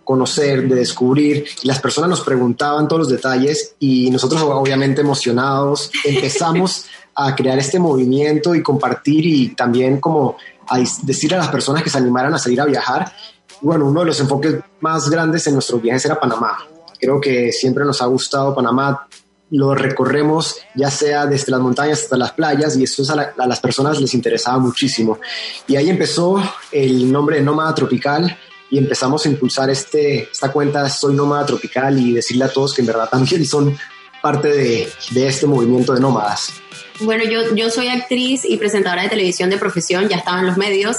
conocer, de descubrir. Las personas nos preguntaban todos los detalles y nosotros obviamente emocionados empezamos [LAUGHS] a crear este movimiento y compartir y también como a decir a las personas que se animaran a salir a viajar. bueno, uno de los enfoques más grandes en nuestros viajes era Panamá. Creo que siempre nos ha gustado Panamá. Lo recorremos ya sea desde las montañas hasta las playas y eso a, las personas les interesaba muchísimo. Y ahí empezó el nombre de Nómada Tropical y empezamos a impulsar este, esta cuenta Soy Nómada Tropical y decirle a todos que en verdad también son parte de, de este movimiento de nómadas. Bueno, yo, yo soy actriz y presentadora de televisión de profesión, ya estaba en los medios.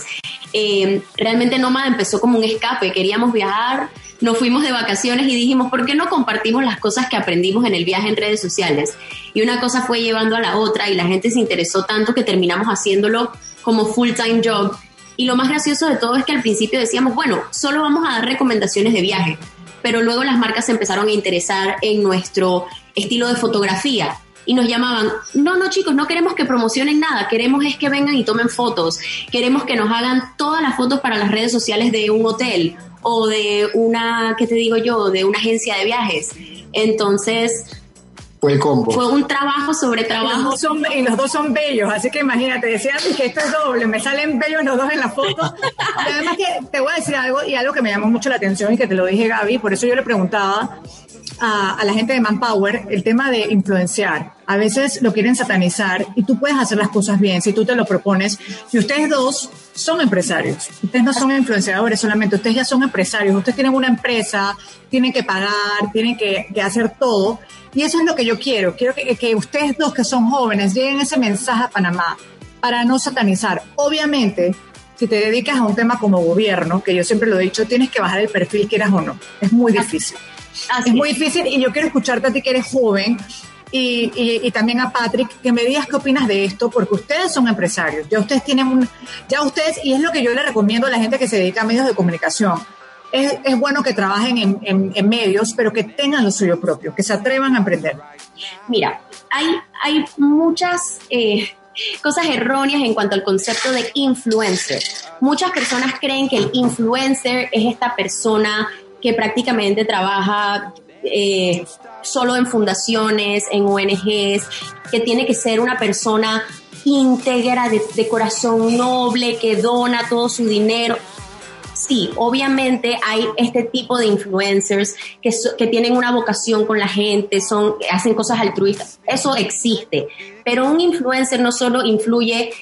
Eh, realmente Nómada empezó como un escape, queríamos viajar, nos fuimos de vacaciones y dijimos, ¿por qué no compartimos las cosas que aprendimos en el viaje en redes sociales? Y una cosa fue llevando a la otra y la gente se interesó tanto que terminamos haciéndolo como full-time job. Y lo más gracioso de todo es que al principio decíamos, bueno, solo vamos a dar recomendaciones de viaje, pero luego las marcas se empezaron a interesar en nuestro estilo de fotografía y nos llamaban, no, no chicos, no queremos que promocionen nada, queremos es que vengan y tomen fotos, queremos que nos hagan todas las fotos para las redes sociales de un hotel o de una, ¿qué te digo yo?, de una agencia de viajes. Entonces, fue el combo. Fue un trabajo sobre trabajo. Y los, dos son, y los dos son bellos, así que imagínate, decían que esto es doble, me salen bellos los dos en la foto. Y además que te voy a decir algo, y algo que me llamó mucho la atención y que te lo dije Gaby, por eso yo le preguntaba a, a la gente de Manpower el tema de influenciar. A veces lo quieren satanizar y tú puedes hacer las cosas bien si tú te lo propones. Y ustedes dos son empresarios, ustedes no son influenciadores solamente, ustedes ya son empresarios, ustedes tienen una empresa, tienen que pagar, tienen que, hacer todo. Y eso es lo que yo quiero, quiero que, que ustedes dos que son jóvenes lleguen ese mensaje a Panamá para no satanizar. Obviamente, si te dedicas a un tema como gobierno, que yo siempre lo he dicho, tienes que bajar el perfil, quieras o no. Es muy difícil. es muy difícil y yo quiero escucharte a ti que eres joven y, también a Patrick, que me digas qué opinas de esto, porque ustedes son empresarios, ya ustedes tienen un, ya ustedes, y es lo que yo le recomiendo a la gente que se dedica a medios de comunicación, es, es bueno que trabajen en, en, medios, pero que tengan lo suyo propio, que se atrevan a emprender. Mira, hay, hay muchas... Eh, cosas erróneas en cuanto al concepto de influencer. Muchas personas creen que el influencer es esta persona que prácticamente trabaja eh, solo en fundaciones, en ONGs, que tiene que ser una persona íntegra, de, corazón noble, que dona todo su dinero. Sí, obviamente hay este tipo de influencers que, que tienen una vocación con la gente, son, hacen cosas altruistas. Eso existe. Pero un influencer no solo influye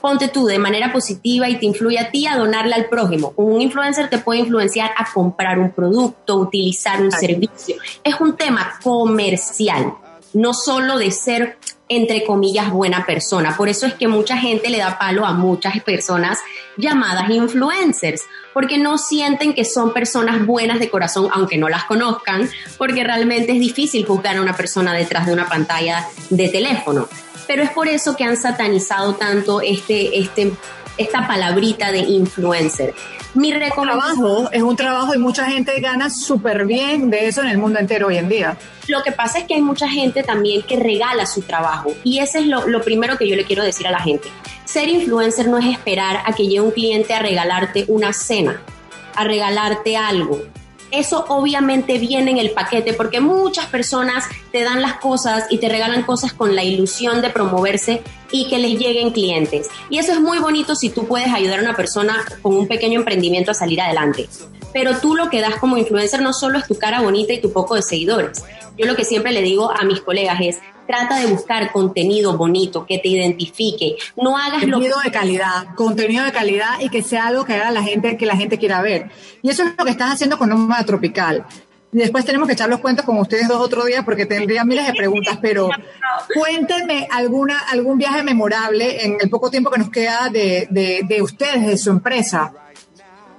ponte tú de manera positiva y te influye a ti a donarle al prójimo. Un influencer te puede influenciar a comprar un producto, utilizar un servicio. Es un tema comercial, no solo de ser entre comillas, buena persona. Por eso es que mucha gente le da palo a muchas personas llamadas influencers, porque no sienten que son personas buenas de corazón, aunque no las conozcan, porque realmente es difícil juzgar a una persona detrás de una pantalla de teléfono pero es por eso que han satanizado tanto este, este, esta palabrita de influencer. Mi trabajo es un trabajo y mucha gente gana súper bien de eso en el mundo entero hoy en día. Lo que pasa es que hay mucha gente también que regala su trabajo y ese es lo, lo primero que yo le quiero decir a la gente. Ser influencer no es esperar a que llegue un cliente a regalarte una cena, a regalarte algo eso obviamente viene en el paquete porque muchas personas te dan las cosas y te regalan cosas con la ilusión de promoverse y que les lleguen clientes. Y eso es muy bonito si tú puedes ayudar a una persona con un pequeño emprendimiento a salir adelante. Pero tú lo que das como influencer no solo es tu cara bonita y tu poco de seguidores. Yo lo que siempre le digo a mis colegas es, trata de buscar contenido bonito que te identifique. No hagas contenido de calidad, contenido de calidad y que sea algo que haga la gente que la gente quiera ver. Y eso es lo que estás haciendo con Nómada Tropical. Y después tenemos que echar los cuentos con ustedes dos otro día porque tendría miles de preguntas, pero cuéntenme alguna, algún viaje memorable en el poco tiempo que nos queda de, de, de ustedes, de su empresa.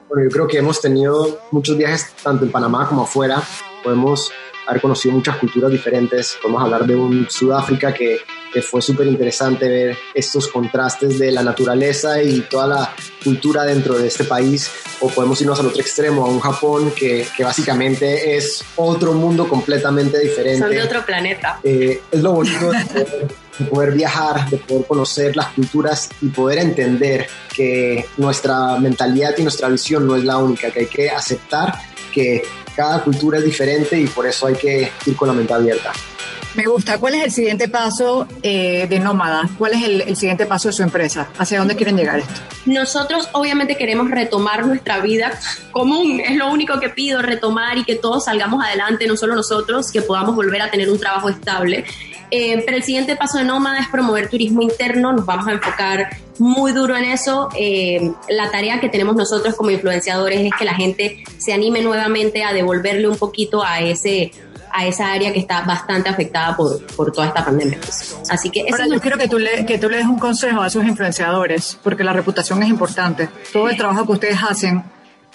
Bueno, yo creo que hemos tenido muchos viajes tanto en Panamá como afuera. Podemos haber conocido muchas culturas diferentes. Podemos hablar de un Sudáfrica que, que fue súper interesante ver estos contrastes de la naturaleza y toda la cultura dentro de este país. O podemos irnos al otro extremo, a un Japón que, que básicamente es otro mundo completamente diferente. Son de otro planeta. Eh, es lo bonito de poder viajar, de poder conocer las culturas y poder entender que nuestra mentalidad y nuestra visión no es la única, que hay que aceptar que cada cultura es diferente y por eso hay que ir con la mente abierta. Me gusta. ¿Cuál es el siguiente paso eh, de Nómada? ¿Cuál es el, siguiente paso de su empresa? ¿Hacia dónde quieren llegar esto? Nosotros obviamente queremos retomar nuestra vida común. Es lo único que pido, retomar y que todos salgamos adelante, no solo nosotros, que podamos volver a tener un trabajo estable. Eh, pero el siguiente paso de Nómada es promover turismo interno. Nos vamos a enfocar muy duro en eso. Eh, la tarea que tenemos nosotros como influenciadores es que la gente se anime nuevamente a devolverle un poquito a ese a esa área que está bastante afectada por, por toda esta pandemia. Así que yo quiero que tú, le, que tú le des un consejo a sus influenciadores, porque la reputación es importante. Todo el trabajo que ustedes hacen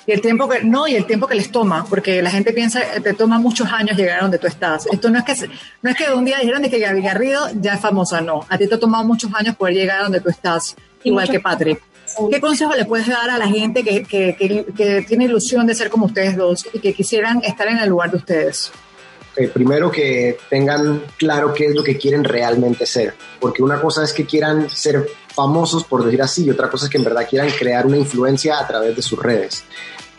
y el tiempo que no y el tiempo que les toma porque la gente piensa te toma muchos años llegar a donde tú estás. Esto no es que no es que un día dijeron de que Gaby Garrido ya es famosa no. A ti te ha tomado muchos años poder llegar a donde tú estás igual que Patrick ¿Qué consejo le puedes dar a la gente que, que, que, que, tiene ilusión de ser como ustedes dos y que quisieran estar en el lugar de ustedes? primero que tengan claro qué es lo que quieren realmente ser, porque una cosa es que quieran ser famosos, por decir así, y otra cosa es que en verdad quieran crear una influencia a través de sus redes.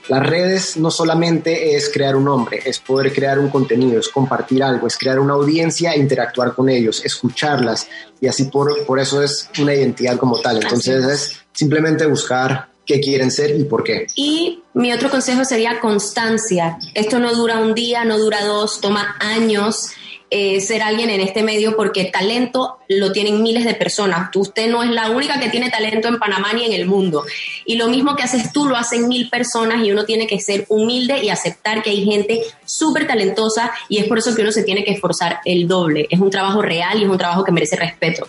Las redes no solamente es crear un nombre, es poder crear un contenido, es compartir algo, es crear una audiencia, interactuar con ellos, escucharlas y así por, por eso es una identidad como tal. Entonces es simplemente buscar qué quieren ser y por qué. Y mi otro consejo sería constancia. Esto no dura un día, no dura dos, toma años. Eh, ser alguien en este medio porque talento lo tienen miles de personas. Usted no es la única que tiene talento en Panamá ni en el mundo. Y lo mismo que haces tú lo hacen mil personas y uno tiene que ser humilde y aceptar que hay gente súper talentosa y es por eso que uno se tiene que esforzar el doble. Es un trabajo real y es un trabajo que merece respeto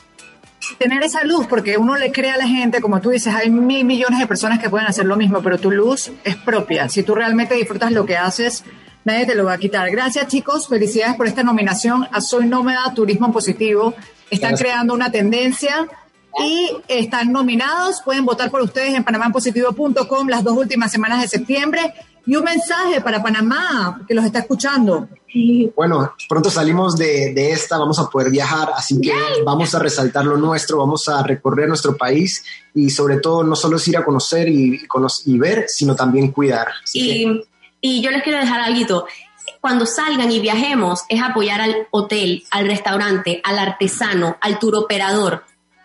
tener esa luz, porque uno le cree a la gente, como tú dices, hay mil millones de personas que pueden hacer lo mismo, pero tu luz es propia. Si tú realmente disfrutas lo que haces, nadie te lo va a quitar. Gracias chicos, felicidades por esta nominación a Soy Nómada Turismo Positivo. Están creando una tendencia y están nominados. Pueden votar por ustedes en panamánpositivo.com las dos últimas semanas de septiembre. Y un mensaje para Panamá, que los está escuchando. Bueno, pronto salimos de, esta, vamos a poder viajar, así que vamos a resaltar lo nuestro, vamos a recorrer nuestro país y sobre todo no solo es ir a conocer y, y ver, sino también cuidar. y, y yo les quiero dejar algo. Cuando salgan y viajemos es apoyar al hotel, al restaurante, al artesano, al turoperador.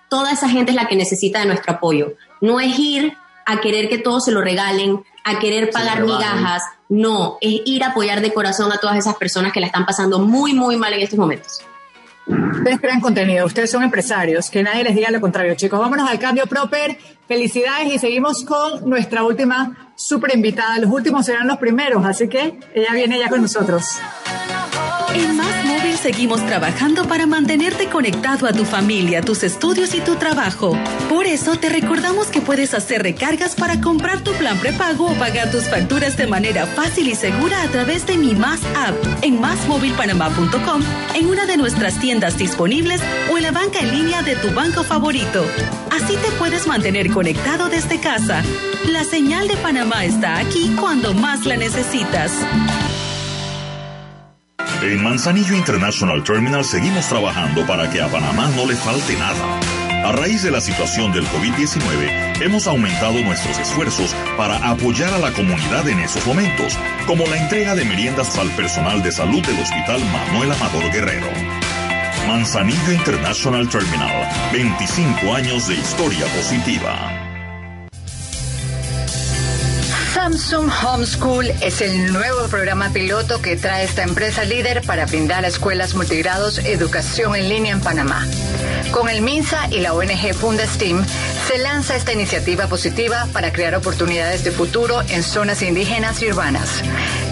Toda esa gente es la que necesita de nuestro apoyo. No es ir a querer que todos se lo regalen, a querer pagar migajas. No, es ir a apoyar de corazón a todas esas personas que la están pasando muy, muy mal en estos momentos. Ustedes crean contenido, ustedes son empresarios, que nadie les diga lo contrario, chicos. Vámonos al cambio proper. Felicidades y seguimos con nuestra última super invitada. Los últimos serán los primeros, así que ella viene ya con nosotros. Más Seguimos trabajando para mantenerte conectado a tu familia, tus estudios y tu trabajo. Por eso te recordamos que puedes hacer recargas para comprar tu plan prepago o pagar tus facturas de manera fácil y segura a través de Mi Más App en másmóvilpanamá.com, en una de nuestras tiendas disponibles o en la banca en línea de tu banco favorito. Así te puedes mantener conectado desde casa. La señal de Panamá está aquí cuando más la necesitas. En Manzanillo International Terminal seguimos trabajando para que a Panamá no le falte nada. A raíz de la situación del COVID-19, hemos aumentado nuestros esfuerzos para apoyar a la comunidad en esos momentos, como la entrega de meriendas al personal de salud del Hospital Manuel Amador Guerrero. Manzanillo International Terminal, 25 años de historia positiva. Samsung Homeschool es el nuevo programa piloto que trae esta empresa líder para brindar a escuelas multigrados educación en línea en Panamá. Con el MINSA y la ONG Funda STEAM se lanza esta iniciativa positiva para crear oportunidades de futuro en zonas indígenas y urbanas.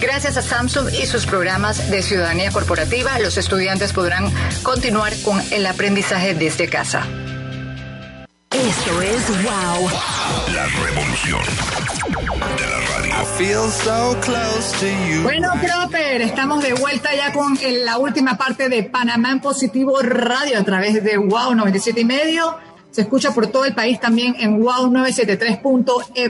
Gracias a Samsung y sus programas de ciudadanía corporativa, los estudiantes podrán continuar con el aprendizaje desde casa. Esto es Wow. La revolución. Bueno, Proper, estamos de vuelta ya con la última parte de Panamá en Positivo Radio a través de Wow 97 y medio. Se escucha por todo el país también en wow973.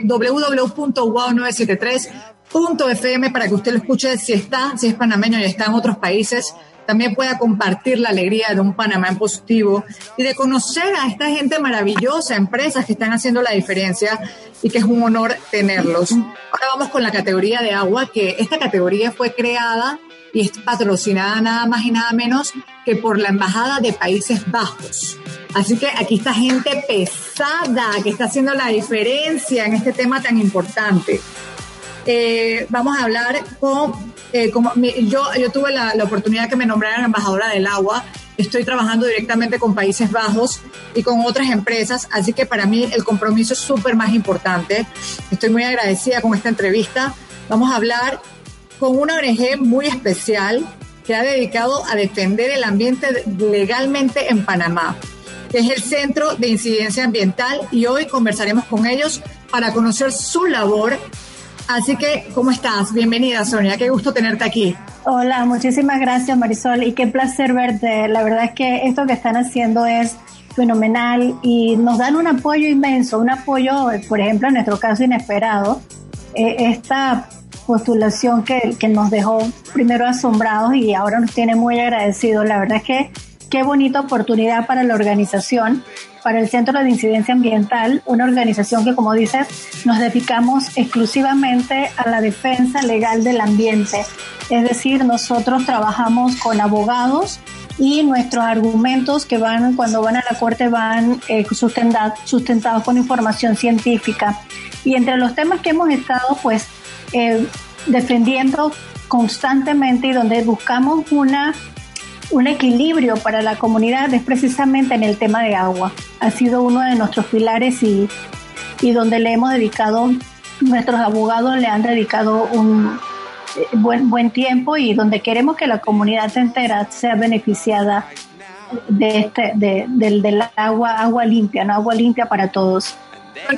www.wow973.fm para que usted lo escuche si está, si es panameño y está en otros países también pueda compartir la alegría de un Panamá en positivo y de conocer a esta gente maravillosa, empresas que están haciendo la diferencia y que es un honor tenerlos. Ahora vamos con la categoría de agua, que esta categoría fue creada y es patrocinada nada más y nada menos que por la Embajada de Países Bajos. Así que aquí está gente pesada que está haciendo la diferencia en este tema tan importante. Eh, vamos a hablar con, eh, como yo, yo tuve la, la, oportunidad que me nombraran embajadora del agua, estoy trabajando directamente con Países Bajos y con otras empresas, así que para mí el compromiso es súper más importante. Estoy muy agradecida con esta entrevista. Vamos a hablar con una ONG muy especial que ha dedicado a defender el ambiente legalmente en Panamá, que es el Centro de Incidencia Ambiental, y hoy conversaremos con ellos para conocer su labor Así que, ¿cómo estás? Bienvenida, Sonia. Qué gusto tenerte aquí. Hola, muchísimas gracias, Marisol. Y qué placer verte. La verdad es que esto que están haciendo es fenomenal y nos dan un apoyo inmenso, un apoyo, por ejemplo, en nuestro caso inesperado. Eh, esta postulación que, que nos dejó primero asombrados y ahora nos tiene muy agradecidos. La verdad es que qué bonita oportunidad para la organización para el Centro de Incidencia Ambiental, una organización que, como dices, nos dedicamos exclusivamente a la defensa legal del ambiente. Es decir, nosotros trabajamos con abogados y nuestros argumentos que van cuando van a la corte van eh, sustentados con información científica. Y entre los temas que hemos estado pues eh, defendiendo constantemente y donde buscamos una un equilibrio para la comunidad es precisamente en el tema de agua. Ha sido uno de nuestros pilares y, y donde le hemos dedicado, nuestros abogados le han dedicado un eh, buen, buen tiempo y donde queremos que la comunidad entera sea beneficiada de este, de, del, del agua, agua limpia, ¿no? agua limpia para todos.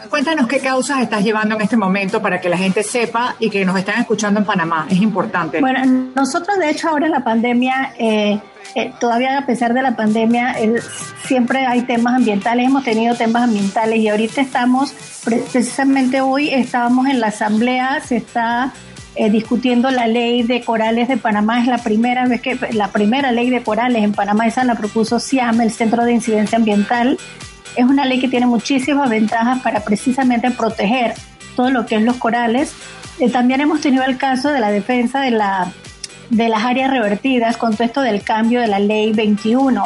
Cuéntanos qué causas estás llevando en este momento para que la gente sepa y que nos están escuchando en Panamá. Es importante. Bueno, nosotros de hecho ahora en la pandemia, eh, eh, todavía a pesar de la pandemia, eh, siempre hay temas ambientales, hemos tenido temas ambientales y ahorita estamos, precisamente hoy estábamos en la asamblea, se está discutiendo la ley de corales de Panamá. Es la primera vez que la primera ley de corales en Panamá, esa la propuso CIAM, el Centro de Incidencia Ambiental. Es una ley que tiene muchísimas ventajas para precisamente proteger todo lo que es los corales. Eh, también hemos tenido el caso de la defensa de, la, de las áreas revertidas con todo del cambio de la ley 21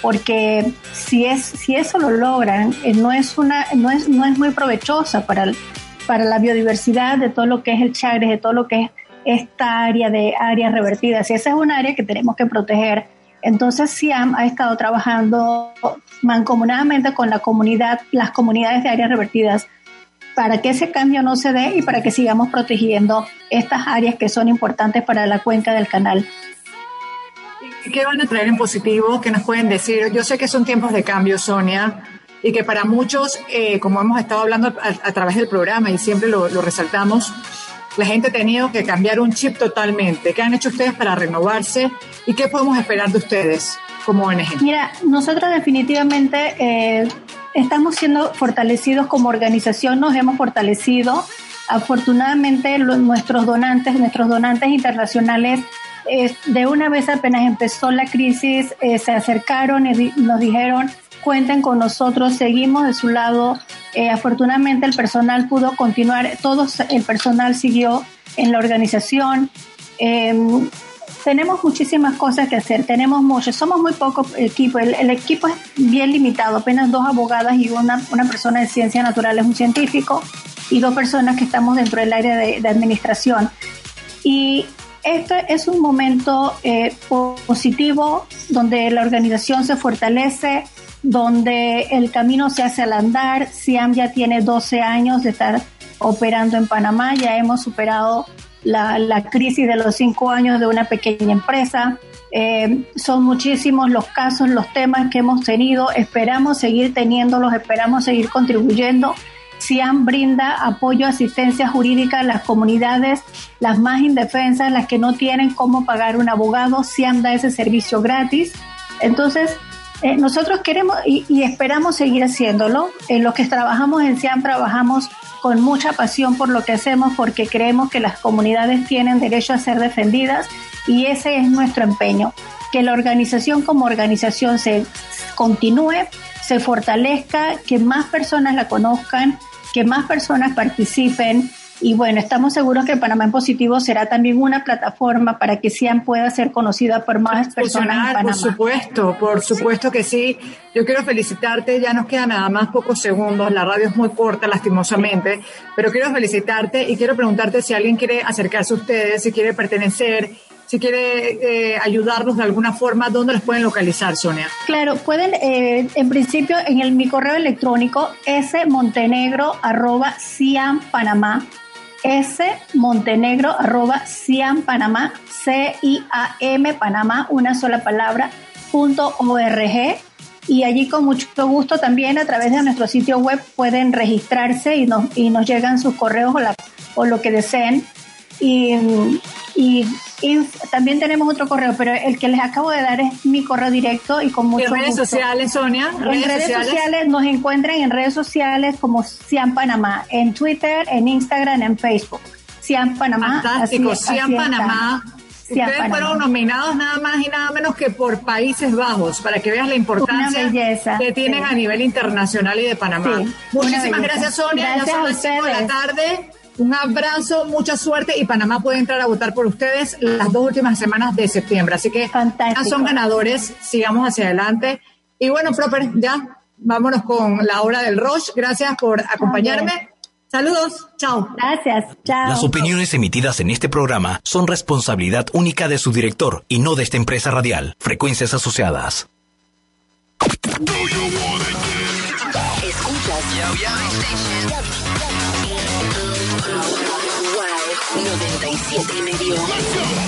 porque si es si eso lo logran eh, no es una no es no es muy provechosa para para la biodiversidad de todo lo que es el Chagres de todo lo que es esta área de áreas revertidas y esa es un área que tenemos que proteger entonces SIAM ha estado trabajando mancomunadamente con la comunidad, las comunidades de áreas revertidas para que ese cambio no se dé y para que sigamos protegiendo estas áreas que son importantes para la cuenca del canal. ¿Qué van a traer en positivo? ¿Qué nos pueden decir? Yo sé que son tiempos de cambio, Sonia, y que para muchos, eh, como hemos estado hablando a, través del programa y siempre lo, lo resaltamos, la gente ha tenido que cambiar un chip totalmente. ¿Qué han hecho ustedes para renovarse y qué podemos esperar de ustedes como ONG? Mira, nosotros definitivamente eh, estamos siendo fortalecidos como organización, nos hemos fortalecido. Afortunadamente nuestros donantes, nuestros donantes internacionales, eh, de una vez apenas empezó la crisis, eh, se acercaron y nos dijeron, cuenten con nosotros, seguimos de su lado. Eh, afortunadamente el personal pudo continuar, todo el personal siguió en la organización. Em, tenemos muchísimas cosas que hacer, tenemos mucho, somos muy poco equipo, el, equipo es bien limitado, apenas dos abogadas y una, una persona de ciencias naturales, un científico, y dos personas que estamos dentro del área de, de administración. Y esto es un momento eh, positivo donde la organización se fortalece, donde el camino se hace al andar. Siam ya tiene 12 años de estar operando en Panamá, ya hemos superado la, crisis de los cinco años de una pequeña empresa. Eh, son muchísimos los casos, los temas que hemos tenido, esperamos seguir teniéndolos, esperamos seguir contribuyendo. Siam brinda apoyo, asistencia jurídica a las comunidades, las más indefensas, las que no tienen cómo pagar un abogado. Siam da ese servicio gratis. Entonces, eh, nosotros queremos y, esperamos seguir haciéndolo. En los que trabajamos en CIAM trabajamos con mucha pasión por lo que hacemos porque creemos que las comunidades tienen derecho a ser defendidas y ese es nuestro empeño, que la organización como organización se continúe, se fortalezca, que más personas la conozcan, que más personas participen y bueno, estamos seguros que Panamá en Positivo será también una plataforma para que SIAM pueda ser conocida por más personas en Panamá. Por supuesto, por supuesto que sí. Yo quiero felicitarte, ya nos quedan nada más pocos segundos, la radio es muy corta lastimosamente, pero quiero felicitarte y quiero preguntarte si alguien quiere acercarse a ustedes, si quiere pertenecer, si quiere eh, ayudarnos de alguna forma, ¿dónde los pueden localizar, Sonia? Claro, pueden, eh, en principio, en el, mi correo electrónico smontenegro.ciampanamá S Montenegro arroba Ciam Panamá, C-I-A-M Panamá, una sola palabra, punto org. Y allí con mucho gusto también a través de nuestro sitio web pueden registrarse y nos, y nos llegan sus correos o lo que deseen. Y, y y también tenemos otro correo, pero el que les acabo de dar es mi correo directo y con mucho ¿En redes sociales, Sonia? en redes sociales? nos encuentran en redes sociales como Cian Panamá, en Twitter, en Instagram, en Facebook. Cian Panamá. Fantástico, Cian Panamá. Ustedes fueron nominados nada más y nada menos que por Países Bajos, para que veas la importancia que tienen a nivel internacional y de Panamá. Muchísimas gracias, Sonia. Gracias ya son las de la tarde. Un abrazo, mucha suerte y Panamá puede entrar a votar por ustedes las dos últimas semanas de septiembre. Así que Fantástico. son ganadores, sigamos hacia adelante. Y bueno, Proper, ya vámonos con la hora del Roche. Gracias por acompañarme. Saludos, chao. Gracias, chao. Las opiniones emitidas en este programa son responsabilidad única de su director y no de esta empresa radial. Frecuencias asociadas. Escuchas siete y medio.